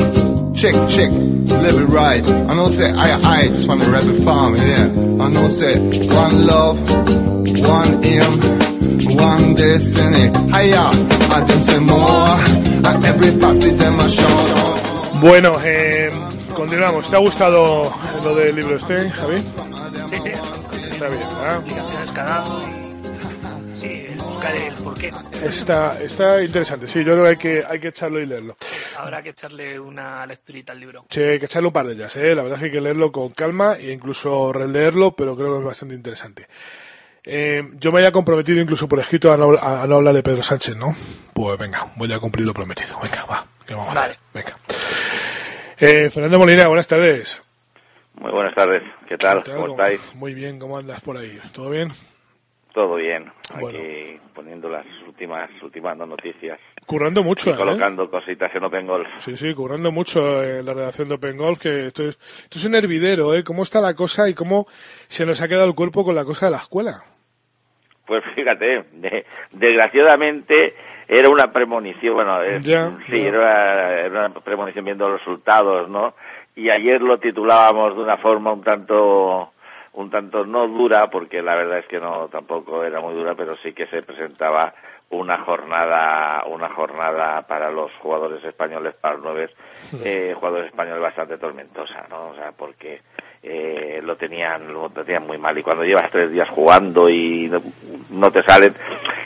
Chick, chick, live it right. I know say I heights from the rebel farm, yeah. I know say one love, one aim, one destiny. Hiya, I them say more, and every passage them a show.
Bueno, eh, continuamos. ¿Te ha gustado lo del libro este, Javi?
Sí, sí.
Está bien, ¿verdad?
Cagado y sí, buscar el porqué.
Está, está interesante, sí, yo creo que hay que, hay que echarlo y leerlo.
Habrá que echarle una lecturita al libro.
Sí, hay que echarle un par de ellas, ¿eh? la verdad es que hay que leerlo con calma e incluso releerlo, pero creo que es bastante interesante. Eh, yo me había comprometido incluso por escrito a no, a no hablar de Pedro Sánchez, ¿no? Pues venga, voy a cumplir lo prometido. Venga, va, ¿qué vamos a hacer? Venga. Eh, Fernando Molina, buenas tardes.
Muy buenas tardes, ¿qué tal?
¿Qué tal?
¿Cómo estáis?
Muy bien, ¿cómo andas por ahí? ¿Todo bien?
Todo bien, aquí poniendo las últimas últimas noticias.
Currando mucho,
y
¿eh?
colocando cositas en Open Golf.
Sí, sí, currando mucho en la redacción de Open Golf, que esto es, esto es un hervidero, ¿eh? ¿Cómo está la cosa y cómo se nos ha quedado el cuerpo con la cosa de la escuela?
Pues fíjate, de- desgraciadamente era una premonición, bueno, es-
Ya,
sí,
ya.
Era, era una premonición viendo los resultados, ¿no? Y ayer lo titulábamos de una forma un tanto, un tanto no dura, porque la verdad es que no, tampoco era muy dura, pero sí que se presentaba una jornada, una jornada para los jugadores españoles, para los nueve eh, jugadores españoles bastante tormentosa, ¿no? O sea, porque eh, lo tenían, lo tenían muy mal y cuando llevas tres días jugando y no, no te salen,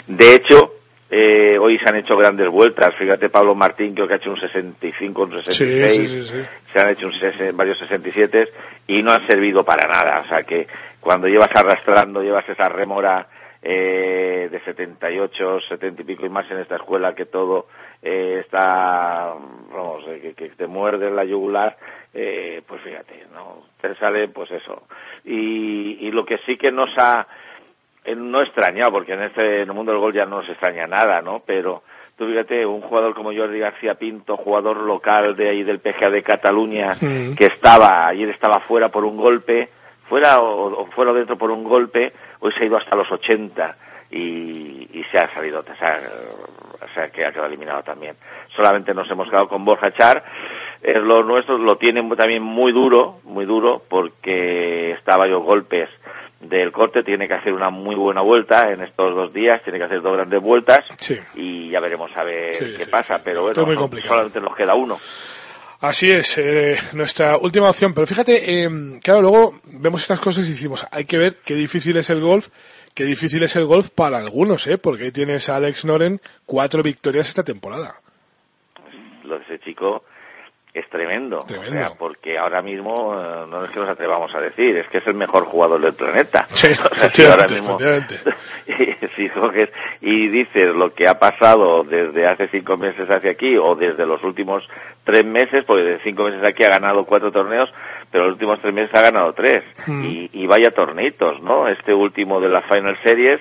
de hecho, eh, hoy se han hecho grandes vueltas. Fíjate, Pablo Martín creo que ha hecho un 65, un 66.
Sí, sí, sí.
Se han hecho un ses- varios 67 y no han servido para nada. O sea que cuando llevas arrastrando, llevas esa remora eh, de 78, 70 y pico y más en esta escuela que todo eh, está, vamos, eh, que, que te muerde la yugular, eh, pues fíjate, no te sale pues eso. Y, y lo que sí que nos ha no extrañado, porque en este en el mundo del gol ya no nos extraña nada, ¿no? Pero tú fíjate, un jugador como Jordi García Pinto, jugador local de ahí del PGA de Cataluña, que estaba, ayer estaba fuera por un golpe, fuera o, o fuera o dentro por un golpe, hoy se ha ido hasta los 80 y, y se ha salido, o sea, o sea, que ha quedado eliminado también. Solamente nos hemos quedado con Borja Char, es lo nuestro, lo tienen también muy duro, muy duro, porque está varios golpes del corte, tiene que hacer una muy buena vuelta en estos dos días, tiene que hacer dos grandes vueltas
Sí.
y ya veremos a ver
Sí,
qué
sí,
pasa, pero bueno,
muy
no- solamente nos queda uno.
Así es, eh, nuestra última opción. Pero fíjate, eh, claro, luego vemos estas cosas y decimos, hay que ver qué difícil es el golf, qué difícil es el golf para algunos, ¿eh? Porque ahí tienes a Alex Noren cuatro victorias esta temporada.
Lo de ese chico es tremendo,
Tremendo.
O sea, porque ahora mismo eh, no es que nos atrevamos a decir, es que es el mejor jugador del planeta.
Sí,
O sea, si ahora mismo si coges y dices lo que ha pasado desde hace cinco meses hacia aquí o desde los últimos tres meses, porque de cinco meses aquí ha ganado cuatro torneos, pero los últimos tres meses ha ganado tres.
Mm.
Y, y vaya torneitos, ¿no? Este último de las Final Series,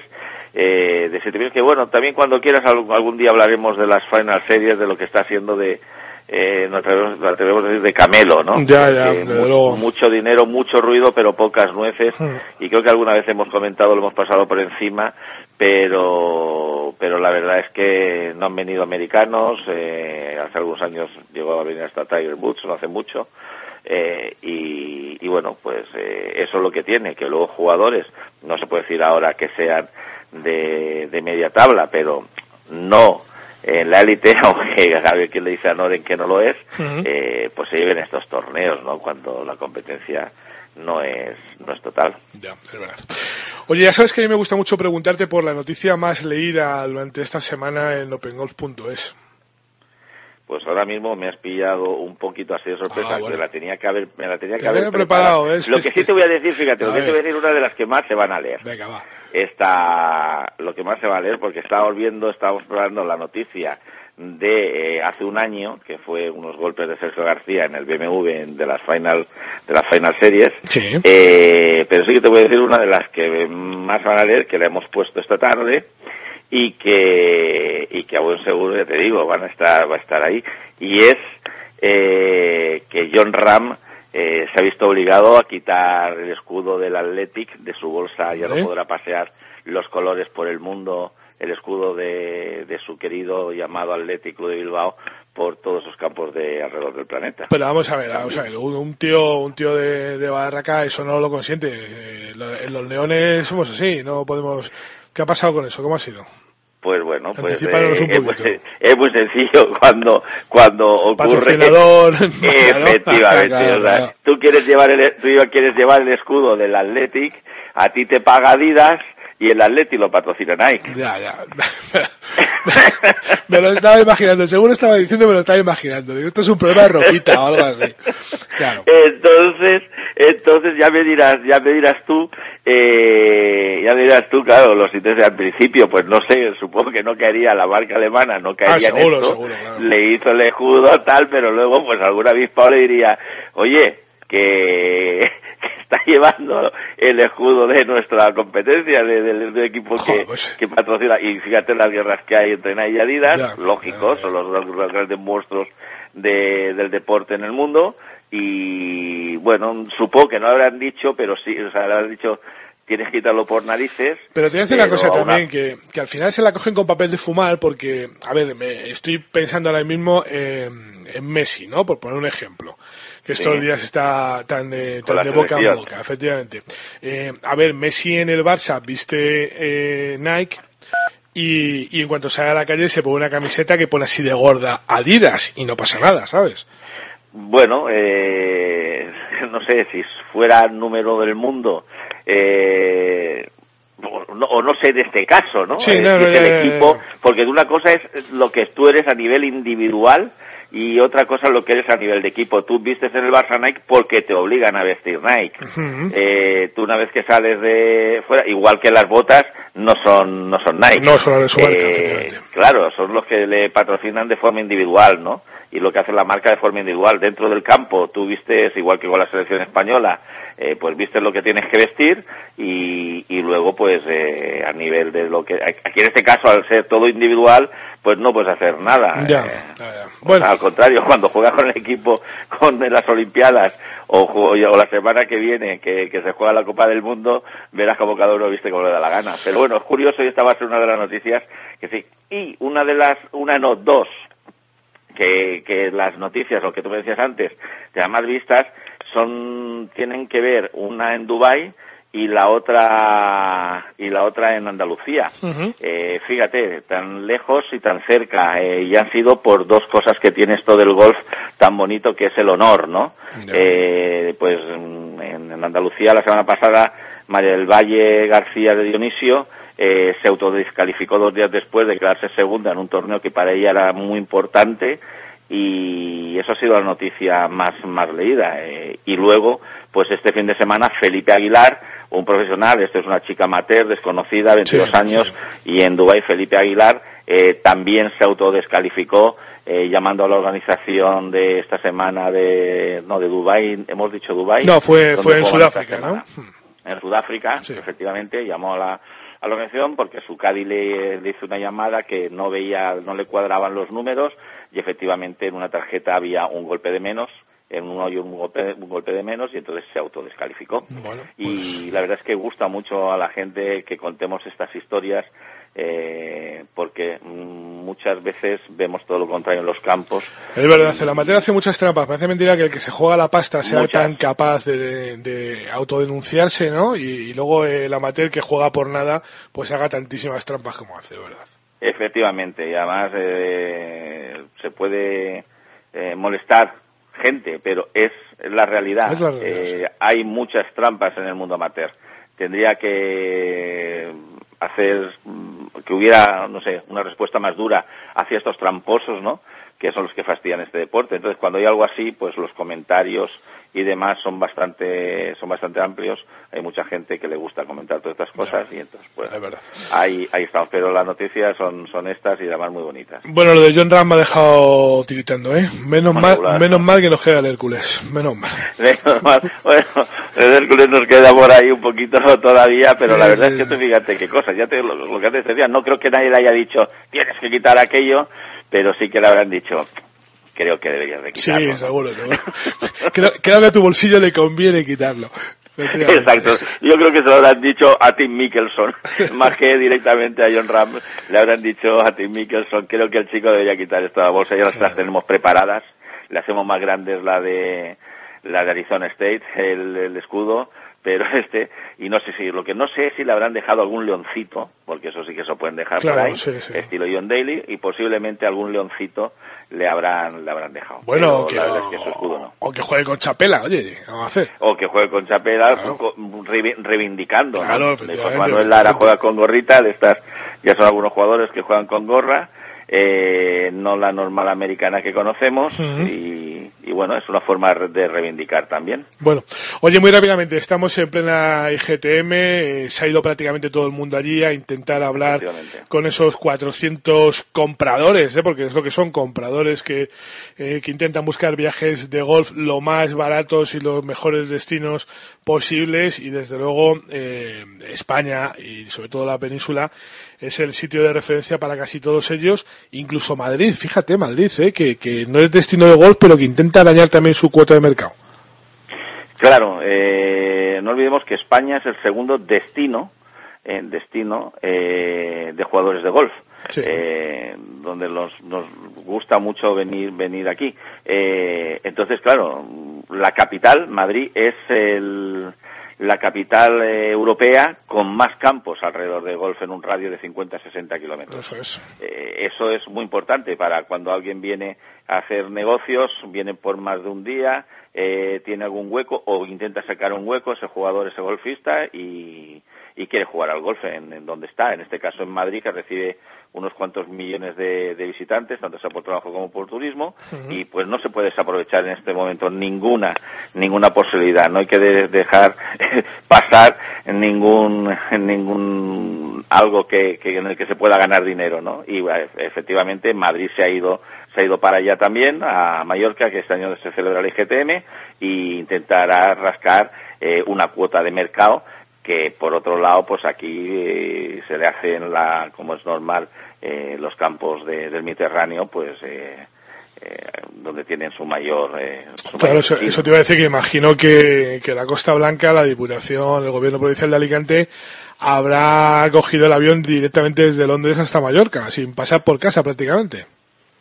eh, de siete meses, que bueno, también cuando quieras algún, algún día hablaremos de las Final Series, de lo que está haciendo de, eh, nos atrevemos, nos atrevemos a decir de Camelo, ¿no?
Ya, ya,
mu- mucho dinero, mucho ruido, pero pocas nueces.
Mm.
Y creo que alguna vez hemos comentado, lo hemos pasado por encima, pero, pero la verdad es que no han venido americanos. eh, hace algunos años llegó a venir hasta Tiger Woods, no hace mucho. eh, y, y bueno, pues eh, eso es lo que tiene, que luego jugadores, no se puede decir ahora que sean de, de media tabla, pero no en la élite, aunque a ver quién le dice a Noren que no lo es, eh, pues se lleven estos torneos, ¿no? Cuando la competencia no es, no es total.
Ya, es verdad. Oye, ya sabes que a mí me gusta mucho preguntarte por la noticia más leída durante esta semana en opengolf.es.
Pues ahora mismo me has pillado un poquito así de sorpresa,
Ah, bueno.
me la tenía que haber, me la tenía
Te
que haber
preparado, ¿ves?
Lo que sí te voy a decir, fíjate,
A
lo que te voy a decir una de las que más se van a leer.
Venga, va.
Esta, lo que más se va a leer, porque estábamos viendo, estábamos probando la noticia de eh, hace un año, que fue unos golpes de Sergio García en el BMW en- de las final, de las final series.
Sí.
Eh, pero sí que te voy a decir una de las que más van a leer, que la hemos puesto esta tarde y que y que a buen seguro ya te digo van a estar va a estar ahí y es eh, que John Ram eh, se ha visto obligado a quitar el escudo del Athletic de su bolsa ya no
¿Eh?
podrá pasear los colores por el mundo el escudo de, de su querido llamado Athletic Club de Bilbao por todos los campos de alrededor del planeta
Pero vamos a ver, vamos a ver, un, un tío, un tío de, de Barraca eso no lo consiente. Eh, lo- en los leones somos así, no podemos... ¿Qué ha pasado con eso? ¿Cómo ha sido?
Pues bueno, pues
un
es, muy, es muy sencillo cuando cuando ocurre efectivamente,
Claro,
o sea,
claro.
tú quieres llevar el tú quieres llevar el escudo del Athletic, a ti te paga Adidas y el Athletic lo patrocina Nike.
Ya, ya. me lo estaba imaginando, seguro estaba diciendo, me lo estaba imaginando. Digo, esto es un problema de ropita o algo así. Claro.
Entonces, entonces ya me dirás, ya me dirás tú, eh, ya me dirás tú, claro, los intereses al principio, pues no sé, supongo que no caería la marca alemana, no caería
Ah, seguro,
en esto,
seguro, claro.
le hizo el escudo tal, pero luego pues algún avispado le diría, oye, que, que está llevando el escudo de nuestra competencia, de- del, equipo que,
pues.
que patrocina, y fíjate las guerras que hay entre Nike y Adidas,
Ya,
lógico, son los, dos- los grandes monstruos de- del deporte en el mundo, y bueno, supongo que no habrán dicho, pero sí, o sea, habrán dicho tienes que quitarlo por narices.
Pero te voy a decir una cosa también, que, que al final se la cogen con papel de fumar porque, a ver, me estoy pensando ahora mismo en, en Messi, ¿no? Por poner un ejemplo. Que estos
Sí.
días está tan de, tan de boca en boca, efectivamente. Eh, a ver, Messi en el Barça viste eh, Nike y, y en cuanto sale a la calle se pone una camiseta que pone así de gorda Adidas y no pasa nada, ¿sabes?
Bueno, eh, no sé, si fuera número del mundo, eh, o, no, o no sé de este caso, ¿no?
Sí,
Eh,
no,
el equipo,
ya.
porque una cosa es lo que tú eres a nivel individual y otra cosa lo que eres a nivel de equipo. Tú vistes en el Barça Nike porque te obligan a vestir Nike. Eh, tú una vez que sales de fuera, igual que las botas, no son no son Nike.
No son las de su marca,
Eh. Claro, son los que le patrocinan de forma individual, ¿no? Y lo que hace la marca de forma individual. Dentro del campo, tú vistes, igual que con la selección española, eh, pues vistes lo que tienes que vestir y, y luego, pues, eh, a nivel de lo que... Aquí en este caso, al ser todo individual, pues no puedes hacer nada.
Ya,
Eh,
ya, ya.
bueno. Al contrario, cuando juegas con el equipo con las Olimpiadas o, o la semana que viene que, que se juega la Copa del Mundo, verás como cada uno viste como le da la gana. Pero bueno, es curioso y esta va a ser una de las noticias que sí. Y una de las, una no, dos, que, que las noticias, lo que tú me decías antes, de las más vistas, son, tienen que ver una en Dubai y la otra y la otra en Andalucía. Eh, fíjate, tan lejos y tan cerca, eh, y han sido por dos cosas que tiene esto del golf tan bonito que es el honor, ¿no? Eh, pues en, en Andalucía la semana pasada María del Valle García de Dionisio eh, se autodescalificó dos días después de quedarse segunda en un torneo que para ella era muy importante y eso ha sido la noticia más, más leída. eh. y luego, pues este fin de semana, Felipe Aguilar, un profesional, esto es una chica amateur, desconocida, 22
Sí,
años, y en Dubái Felipe Aguilar eh, también se autodescalificó, eh, llamando a la organización de esta semana de, no, de Dubái, hemos dicho Dubái.
No, fue, fue en
esta
Sudáfrica, ¿no?
en Sudáfrica, efectivamente, llamó a la, a la organización porque su Cádiz le, le hizo una llamada que no veía, no le cuadraban los números y efectivamente en una tarjeta había un golpe de menos, en un golpe, un golpe de menos y entonces se autodescalificó. Y la verdad es que gusta mucho a la gente que contemos estas historias eh, porque muchas veces vemos todo lo contrario en los campos.
Es verdad, el amateur hace muchas trampas. Parece mentira que el que se juega la pasta sea
Muchas.
tan capaz de, de- de autodenunciarse, ¿no? Y, y luego el amateur que juega por nada, pues haga tantísimas trampas como hace, ¿verdad?
Efectivamente, y además eh, se puede eh, molestar gente, pero es la realidad.
Es la realidad,
Eh, Hay muchas trampas en el mundo amateur. Tendría que hacer mm, que hubiera, no sé, una respuesta más dura hacia estos tramposos, ¿no? Que son los que fastidian este deporte. Entonces, cuando hay algo así, pues los comentarios y demás son bastante son bastante amplios. Hay mucha gente que le gusta comentar todas estas cosas y entonces, pues, ahí, ahí estamos. Pero las noticias son, son estas y además muy bonitas.
Bueno, lo de John Ram me ha dejado tiritando, ¿eh? Menos mal, menos mal que nos queda el Hércules. Menos mal.
Menos mal. bueno, el Hércules nos queda por ahí un poquito todavía, pero la verdad es que tú fíjate qué cosas, ya te, lo, lo que antes decía, no creo que nadie le haya dicho tienes que quitar aquello, pero sí que le habrán dicho creo que deberías de
Sí,
quitarlo.
seguro, seguro. creo, creo que a tu bolsillo le conviene quitarlo.
Exacto. Yo creo que se lo habrán dicho a Tim Mickelson, más que directamente a John Ram. Le habrán dicho a Tim Mickelson, creo que el chico debería quitar esta bolsa, ya las tenemos preparadas. Le hacemos más grandes la de la de Arizona State, el, el escudo, pero este, y no sé si, lo que no sé es si le habrán dejado algún leoncito, porque eso sí que se pueden dejar
Claro,
por ahí,
sí, sí.
estilo John Daly, y posiblemente algún leoncito le habrán, le habrán dejado.
Bueno, que,
verdad es que escudo no
o que juegue con Chapela, oye, vamos a hacer.
o que juegue con chapela co- revi- reivindicando ¿no?
Claro.
José Manuel Lara juega con gorrita de estas ya son algunos jugadores que juegan con gorra eh, no la normal americana que conocemos y, y bueno es una forma de reivindicar también.
Bueno, oye, muy rápidamente, estamos en plena IGTM, eh, se ha ido prácticamente todo el mundo allí a intentar hablar con esos 400 compradores, ¿eh? porque es lo que son compradores que, eh, que intentan buscar viajes de golf lo más baratos y los mejores destinos posibles y desde luego eh, España y sobre todo la península es el sitio de referencia para casi todos ellos, incluso Madrid, fíjate Madrid, ¿eh? que, que no es destino de golf pero que intenta dañar también su cuota de mercado.
Claro, eh, no olvidemos que España es el segundo destino, eh, destino eh, de jugadores de golf. Eh, donde los, nos gusta mucho venir venir aquí. Eh, entonces, claro, la capital, Madrid, es el, la capital eh, europea con más campos alrededor de golf en un radio de 50-60 kilómetros.
Eso es.
Eh, eso es muy importante para cuando alguien viene a hacer negocios, viene por más de un día, eh, tiene algún hueco o intenta sacar un hueco, ese jugador, ese golfista y, y quiere jugar al golf en, en donde está, en este caso en Madrid, que recibe unos cuantos millones de, de visitantes, tanto sea por trabajo como por turismo, y pues no se puede desaprovechar en este momento ninguna ninguna posibilidad. No hay que de- dejar pasar ningún ningún algo que, que en el que se pueda ganar dinero, ¿no? Y efectivamente Madrid se ha ido se ha ido para allá también a Mallorca, que este año se celebra el IGTM, y intentará rascar eh, una cuota de mercado que por otro lado pues aquí eh, se le hacen la como es normal eh, los campos de- del Mediterráneo pues eh, eh, donde tienen su mayor eh, su
Claro,
mayor
eso, eso te iba a decir que imagino que, que la Costa Blanca, la Diputación, el Gobierno Provincial de Alicante habrá cogido el avión directamente desde Londres hasta Mallorca, sin pasar por casa prácticamente.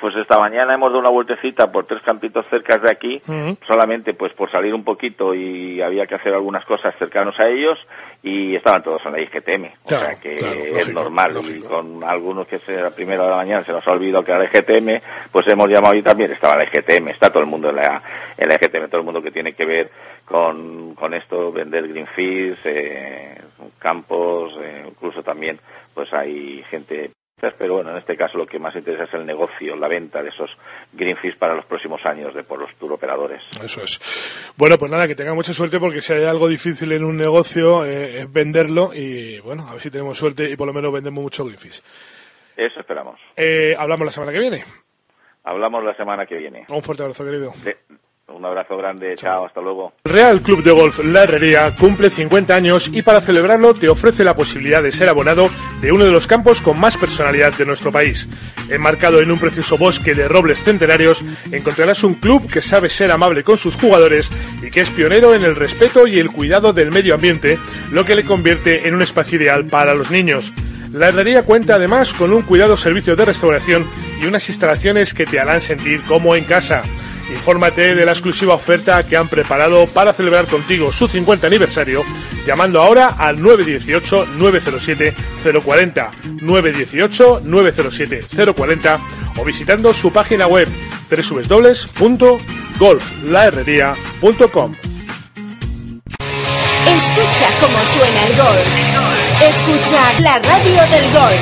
Pues esta mañana hemos dado una vueltecita por tres campitos cerca de aquí, solamente pues por salir un poquito y había que hacer algunas cosas cercanos a ellos y estaban todos en la IGTM, o sea que
claro,
es
lógico,
normal y con algunos que se, a primera de la mañana se nos ha olvidado que era la IGTM, pues hemos llamado y también estaba la IGTM, está todo el mundo en la, en la IGTM, todo el mundo que tiene que ver con, con esto, vender greenfields, eh, campos, eh, incluso también pues hay gente pero bueno, en este caso lo que más interesa es el negocio, la venta de esos greenfields para los próximos años de por los tour operadores.
Eso es. Bueno, pues nada, que tenga mucha suerte porque si hay algo difícil en un negocio eh, es venderlo y bueno, a ver si tenemos suerte y por lo menos vendemos mucho Greenfish.
Eso esperamos.
Eh, hablamos la semana que viene.
Hablamos la semana que viene.
Un fuerte abrazo, querido.
De- un abrazo grande, chao, hasta luego.
Real Club de Golf La Herrería cumple 50 años y para celebrarlo te ofrece la posibilidad de ser abonado de uno de los campos con más personalidad de nuestro país. Enmarcado en un precioso bosque de robles centenarios, encontrarás un club que sabe ser amable con sus jugadores y que es pionero en el respeto y el cuidado del medio ambiente, lo que le convierte en un espacio ideal para los niños. La herrería cuenta además con un cuidado servicio de restauración y unas instalaciones que te harán sentir como en casa. Infórmate de la exclusiva oferta que han preparado para celebrar contigo su 50 aniversario llamando ahora al 918-907-040, 918-907-040 o visitando su página web www.golflaherrería.com.
Escucha cómo suena el golf. Escucha la radio del golf.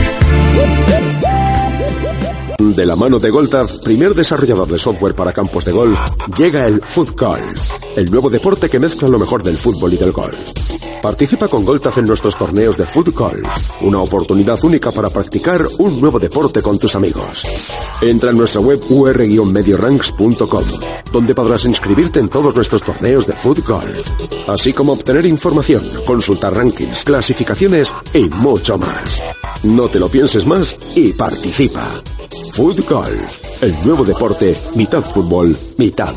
De la mano de Goltaf, primer desarrollador de software para campos de golf, llega el Foot Golf, el nuevo deporte que mezcla lo mejor del fútbol y del golf. Participa con Goltaf en nuestros torneos de Foot Golf, una oportunidad única para practicar un nuevo deporte con tus amigos. Entra en nuestra web ur-medioranks.com, donde podrás inscribirte en todos nuestros torneos de Foot Golf, así como obtener información, consultar rankings, clasificaciones y mucho más. No te lo pienses más y participa. Foot Golf, el nuevo deporte, mitad fútbol, mitad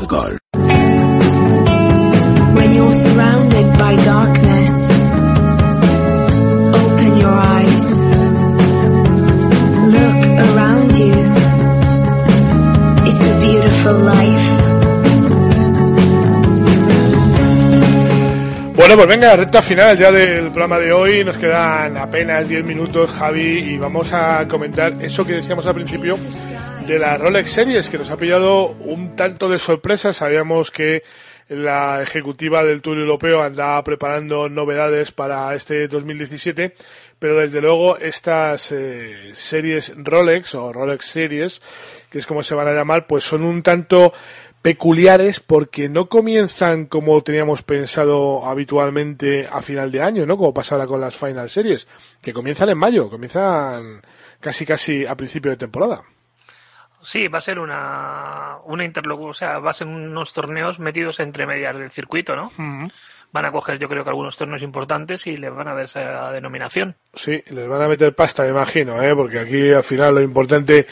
darkness,
Bueno, pues venga, recta final ya del programa de hoy. Nos quedan apenas 10 minutos, Javi, y vamos a comentar eso que decíamos al principio de la Rolex Series, que nos ha pillado un tanto de sorpresa. Sabíamos que la ejecutiva del Tour Europeo andaba preparando novedades para este 2017, pero desde luego estas eh, series Rolex o Rolex Series, que es como se van a llamar, pues son un tanto peculiares porque no comienzan como teníamos pensado habitualmente a final de año, ¿no? Como pasará con las Final Series, que comienzan en mayo, comienzan casi casi a principio de temporada.
Sí, va a ser una, una interlocución, o sea, va a ser unos torneos metidos entre medias del circuito, ¿no? Van a coger, yo creo que algunos torneos importantes y les van a dar esa denominación.
Sí, les van a meter pasta, me imagino, ¿eh? porque aquí al final lo importante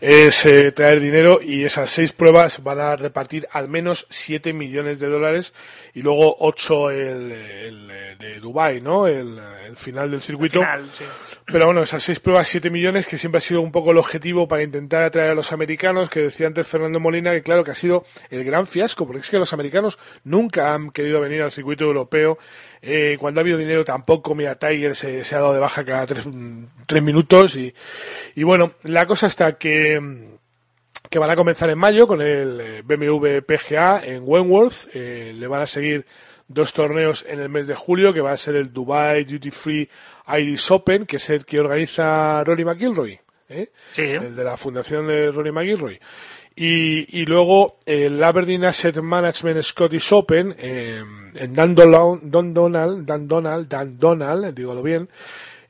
es eh, traer dinero y esas seis pruebas van a repartir al menos 7 millones de dólares y luego 8 el, el, eh, de Dubai, ¿no? El, el final del circuito.
Final, sí.
Pero bueno, esas seis pruebas, 7 millones, que siempre ha sido un poco el objetivo para intentar atraer a los americanos, que decía antes Fernando Molina, que claro que ha sido el gran fiasco, porque es que los americanos nunca han querido venir al circuito europeo. Eh, cuando ha habido dinero tampoco, mira, Tiger se, se ha dado de baja cada tres, tres minutos y, y bueno, la cosa está que que van a comenzar en mayo con el eh, BMW PGA en Wentworth. Eh, le van a seguir dos torneos en el mes de julio, que va a ser el Dubai Duty Free Iris Open, que es el que organiza Rory McIlroy. ¿eh?
Sí.
El de la fundación de Rory McIlroy. Y, y luego el Aberdeen Asset Management Scottish Open eh, en Dundonald, Dundonald, Dundonald, Dundonald, dígalo bien.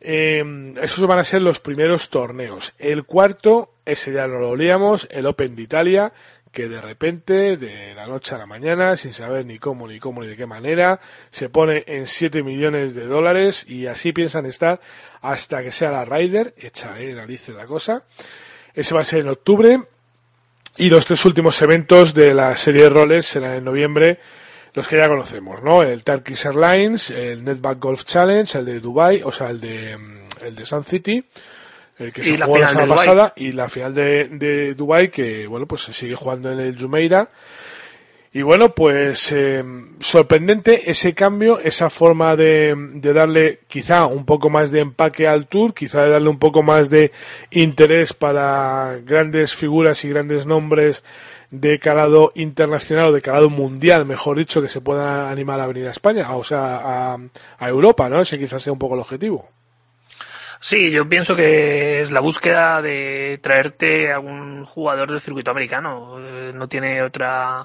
Eh, esos van a ser los primeros torneos. El cuarto, ese ya no lo olíamos, el Open de Italia, que de repente, de la noche a la mañana, sin saber ni cómo, ni cómo, ni de qué manera, se pone en 7 millones de dólares y así piensan estar hasta que sea la Ryder, hecha en narices la cosa. Ese va a ser en octubre. Y los tres últimos eventos de la serie de roles serán en noviembre, los que ya conocemos, ¿no? El Turkish Airlines, el Netback Golf Challenge, el de Dubai, o sea, el de, mm, el de Sun City, el que
Y
se
la
jugó la semana pasada, y la final de, de Dubai, que, bueno, pues se sigue jugando en el Jumeirah. Y bueno, pues eh, sorprendente ese cambio, esa forma de, de darle quizá un poco más de empaque al tour, quizá de darle un poco más de interés para grandes figuras y grandes nombres de calado internacional o de calado mundial, mejor dicho, que se puedan animar a venir a España, o sea, a, a Europa, ¿no? Ese quizás sea un poco el objetivo.
Sí, yo pienso que es la búsqueda de traerte a un jugador del circuito americano. Eh, No tiene otra.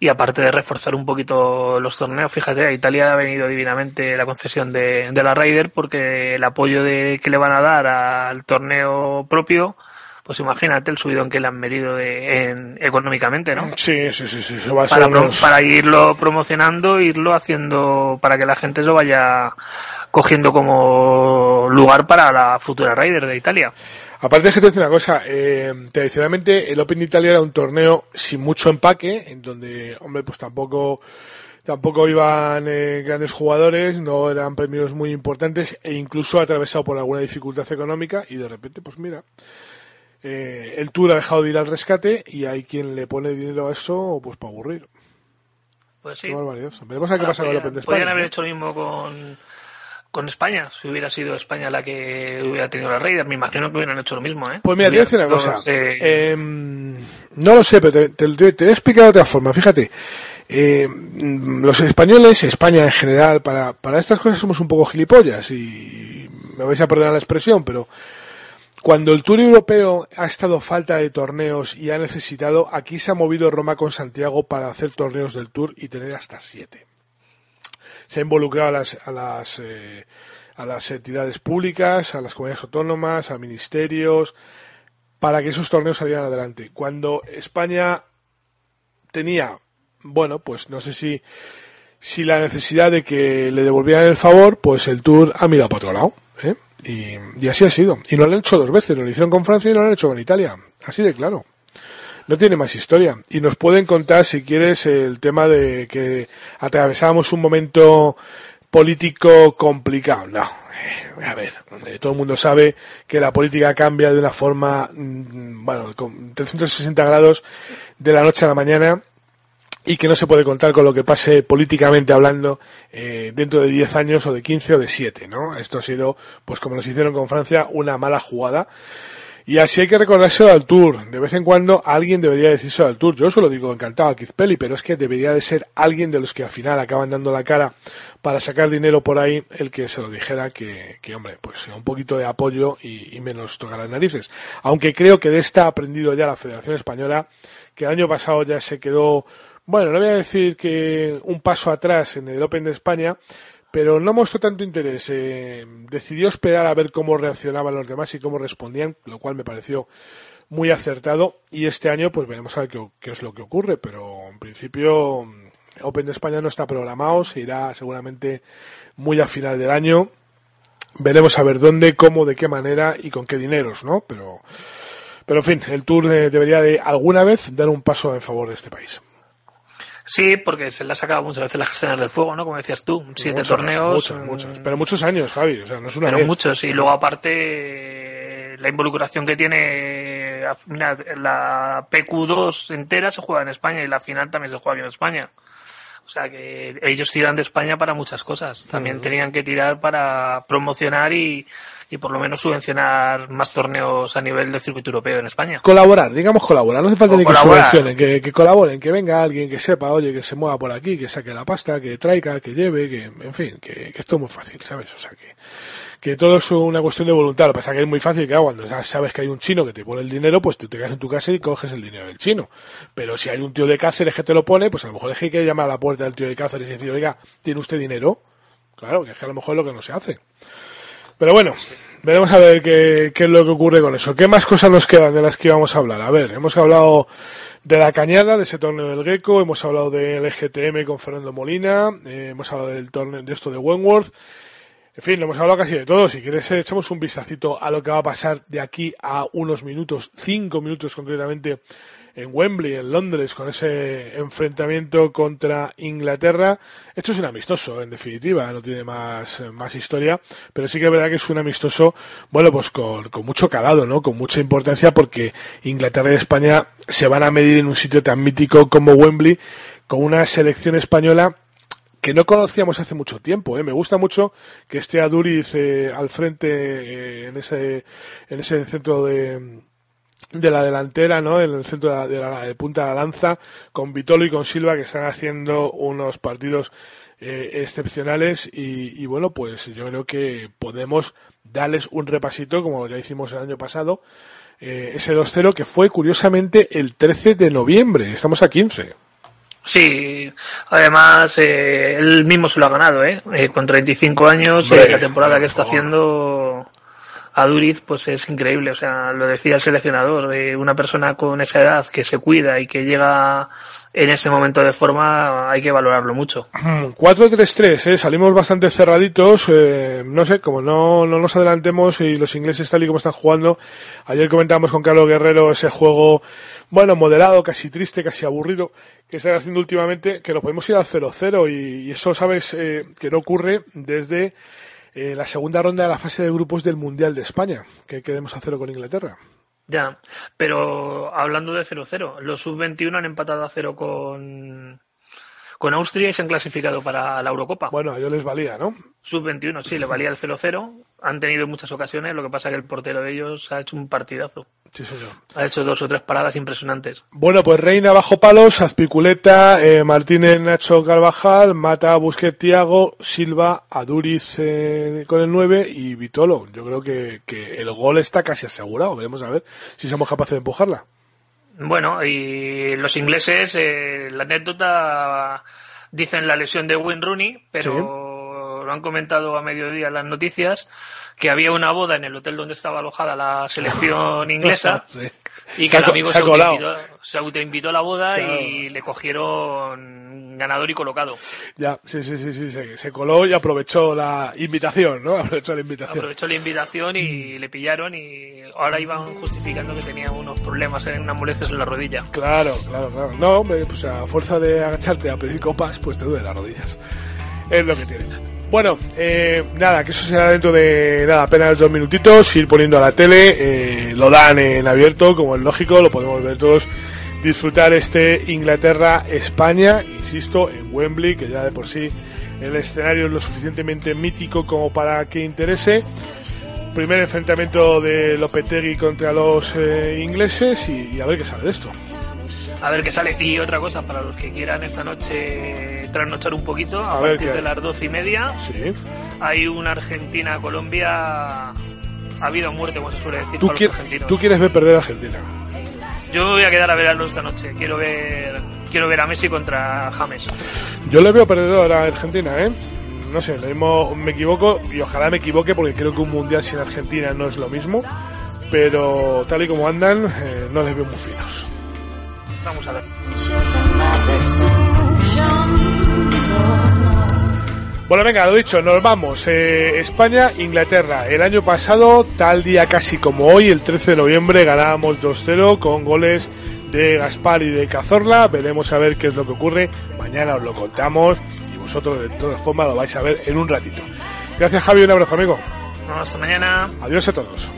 Y aparte de reforzar un poquito los torneos, fíjate, a Italia ha venido divinamente la concesión de, de la Ryder porque el apoyo de, que le van a dar al torneo propio, pues imagínate el subidón que le han medido de, en, económicamente, ¿no?
Sí, sí, sí, sí, eso va a ser
Para, pro-
unos-
para irlo promocionando, irlo haciendo, para que la gente lo vaya cogiendo como lugar para la futura Ryder de Italia.
Aparte es que te decir una cosa, eh, tradicionalmente el Open de Italia era un torneo sin mucho empaque, en donde, hombre, pues tampoco tampoco iban eh, grandes jugadores, no eran premios muy importantes e incluso atravesado por alguna dificultad económica y de repente, pues mira, eh, el Tour ha dejado de ir al rescate y hay quien le pone dinero a eso, pues para aburrir.
Pues sí.
Qué barbaridad. Veremos a qué pasa con el
podrían-
Open de
podrían
España.
haber
¿no?
hecho lo mismo con, con España, si hubiera sido España la que hubiera tenido la Raider. Me imagino que hubieran hecho lo mismo, ¿eh?
Pues mira, te voy a decir una cosa. Eh, no lo sé, pero te, te- te- te voy a explicar de otra forma. Fíjate, eh, los españoles, España en general, para, para estas cosas somos un poco gilipollas y me vais a perdonar la expresión, pero cuando el Tour Europeo ha estado falta de torneos y ha necesitado, aquí se ha movido Roma con Santiago para hacer torneos del Tour y tener hasta siete. Se ha involucrado a las, a las, eh, a las entidades públicas, a las comunidades autónomas, a ministerios, para que esos torneos salieran adelante. Cuando España tenía, bueno, pues no sé si, si la necesidad de que le devolvieran el favor, pues el Tour ha mirado para otro lado. ¿eh? Y, y así ha sido. Y lo han hecho dos veces, lo hicieron con Francia y lo han hecho con Italia. Así de claro. No tiene más historia. Y nos pueden contar, si quieres, el tema de que atravesábamos un momento político complicado. No. Eh, A ver, eh, todo el mundo sabe que la política cambia de una forma, mm, bueno, con 360 grados de la noche a la mañana y que no se puede contar con lo que pase políticamente hablando eh, dentro de 10 años o de 15 o de 7, ¿no? Esto ha sido, pues como nos hicieron con Francia, una mala jugada. Y así hay que recordarse al Tour. De vez en cuando alguien debería decirse al Tour. Yo eso lo digo encantado a Keith Pelly, pero es que debería de ser alguien de los que al final acaban dando la cara para sacar dinero por ahí el que se lo dijera que, que hombre, pues un poquito de apoyo y, y menos tocar las narices. Aunque creo que de esta ha aprendido ya la Federación Española, que el año pasado ya se quedó, bueno, no voy a decir que un paso atrás en el Open de España, pero no mostró tanto interés. Eh, decidió esperar a ver cómo reaccionaban los demás y cómo respondían, lo cual me pareció muy acertado. Y este año, pues veremos a ver qué, qué es lo que ocurre, pero en principio Open de España no está programado, se irá seguramente muy a final del año. Veremos a ver dónde, cómo, de qué manera y con qué dineros, ¿no? Pero, pero en fin, el Tour eh, debería de alguna vez dar un paso en favor de este país.
Sí, porque se le ha sacado muchas veces las castañas del fuego, ¿no? Como decías tú, siete
Muchas,
torneos.
Muchas, muchas. Pero muchos años, Javi, o sea, no es una
pero
vez.
muchos. Y luego aparte, la involucración que tiene mira, la PQ2 entera se juega en España y la final también se juega aquí en España. O sea que ellos tiran de España para muchas cosas. También tenían que tirar para promocionar y, y por lo menos subvencionar más torneos a nivel del circuito europeo en España.
Colaborar, digamos colaborar, no hace falta
O
ni que subvencionen, que, que colaboren, que venga alguien que sepa, oye, que se mueva por aquí, que saque la pasta, que traiga, que lleve, que, en fin, que, que esto es muy fácil, ¿sabes? O sea, que, que todo es una cuestión de voluntad. Lo que pasa es que es muy fácil, que cuando sabes que hay un chino que te pone el dinero, pues tú te quedas en tu casa y coges el dinero del chino. Pero si hay un tío de Cáceres que te lo pone, pues a lo mejor es que hay que llamar a la puerta del tío de Cáceres y decir, oiga, ¿tiene usted dinero? Claro, que es que a lo mejor es lo que no se hace. Pero bueno, veremos a ver qué, qué es lo que ocurre con eso. ¿Qué más cosas nos quedan de las que íbamos a hablar? A ver, hemos hablado de la cañada, de ese torneo del Gecko, hemos hablado del EGTM con Fernando Molina, eh, hemos hablado del torneo de esto de Wentworth. En fin, lo hemos hablado casi de todo. Si quieres, eh, echamos un vistacito a lo que va a pasar de aquí a unos minutos, cinco minutos concretamente, en Wembley, en Londres, con ese enfrentamiento contra Inglaterra. Esto es un amistoso, en definitiva, no tiene más, más historia, pero sí que es verdad que es un amistoso, bueno, pues con, con mucho calado, ¿no? Con mucha importancia porque Inglaterra y España se van a medir en un sitio tan mítico como Wembley, con una selección española que no conocíamos hace mucho tiempo. ¿eh? Me gusta mucho que esté Aduriz eh, al frente eh, en ese en ese centro de de la delantera, ¿no? En el centro de, la, de, la, de punta de la lanza, con Vitolo y con Silva, que están haciendo unos partidos eh, excepcionales y, y, bueno, pues yo creo que podemos darles un repasito, como ya hicimos el año pasado, eh, ese 2-0 que fue curiosamente el 13 de noviembre, estamos a 15.
Sí, además eh, él mismo se lo ha ganado, ¿eh? eh con 35 años,
Hombre,
la temporada que está
por
haciendo Aduriz, pues es increíble. O sea, lo decía el seleccionador, una persona con esa edad que se cuida y que llega en ese momento de forma, hay que valorarlo mucho.
4-3-3, ¿eh? salimos bastante cerraditos, eh, no sé, como no, no nos adelantemos y los ingleses tal y como están jugando, ayer comentábamos con Carlos Guerrero ese juego, bueno, moderado, casi triste, casi aburrido, que están haciendo últimamente, que nos podemos ir al 0-0 y, y, eso sabes eh, que no ocurre desde eh, la segunda ronda de la fase de grupos del Mundial de España, que queremos hacerlo con Inglaterra.
Ya, pero hablando de 0-0, los sub-21 han empatado a 0 con, con Austria y se han clasificado para la Eurocopa.
Bueno, ellos les valía, ¿no?
Sub-21, sí, le valía el 0-0. Han tenido muchas ocasiones, lo que pasa es que el portero de ellos ha hecho un partidazo.
Sí, señor.
Ha hecho dos o tres paradas impresionantes.
Bueno, pues Reina bajo palos, Azpiculeta, eh, Martínez, Nacho Carvajal, Mata, Busquets, Tiago, Silva, Aduriz eh, con el 9 y Vitolo. Yo creo que, que el gol está casi asegurado. Veremos a ver si somos capaces de empujarla.
Bueno, y los ingleses, eh, la anécdota dicen la lesión de Wayne Rooney, pero sí. Lo han comentado a mediodía en las noticias que había una boda en el hotel donde estaba alojada la selección inglesa
sí.
y que el amigo se, autoinvitó, se autoinvitó a la boda claro. y le cogieron ganador y colocado.
Ya, sí, sí, sí, sí, se, se, coló y aprovechó la invitación, ¿no? Aprovechó la invitación.
Aprovechó la invitación y le pillaron y ahora iban justificando que tenía unos problemas, en unas molestias en la rodilla.
Claro, claro, claro. No, hombre, pues a fuerza de agacharte a pedir copas, pues te duele las rodillas. Es lo que tiene. Bueno, eh, nada, que eso será dentro de nada, apenas dos minutitos, ir poniendo a la tele, eh, lo dan en abierto, como es lógico, lo podemos ver todos, disfrutar este Inglaterra-España, insisto, en Wembley, que ya de por sí el escenario es lo suficientemente mítico como para que interese. primer enfrentamiento de Lopetegui contra los eh, ingleses y, y a ver qué sale de esto.
A ver qué sale. Y otra cosa, para los que quieran esta noche trasnochar un poquito, a, partir
qué
de las doce y media,
Sí.
hay una Argentina-Colombia. Ha habido muerte, como se suele decir,
Tú,
para los argentinos.
tú quieres ver perder a Argentina.
Yo voy a quedar a verlo esta noche. Quiero ver, quiero ver a Messi contra James.
Yo le veo perdedor a Argentina, ¿eh? No sé, lo mismo me equivoco y ojalá me equivoque porque creo que un mundial sin Argentina no es lo mismo. Pero tal y como andan, eh, no les veo muy finos.
Vamos a ver.
Bueno, venga, lo dicho, nos vamos. Eh, España, Inglaterra. El año pasado, tal día casi como hoy, el 13 de noviembre, ganábamos 2-0 con goles de Gaspar y de Cazorla. Veremos a ver qué es lo que ocurre. Mañana os lo contamos y vosotros de todas formas lo vais a ver en un ratito. Gracias, Javi. Un abrazo, amigo.
Hasta mañana.
Adiós a todos.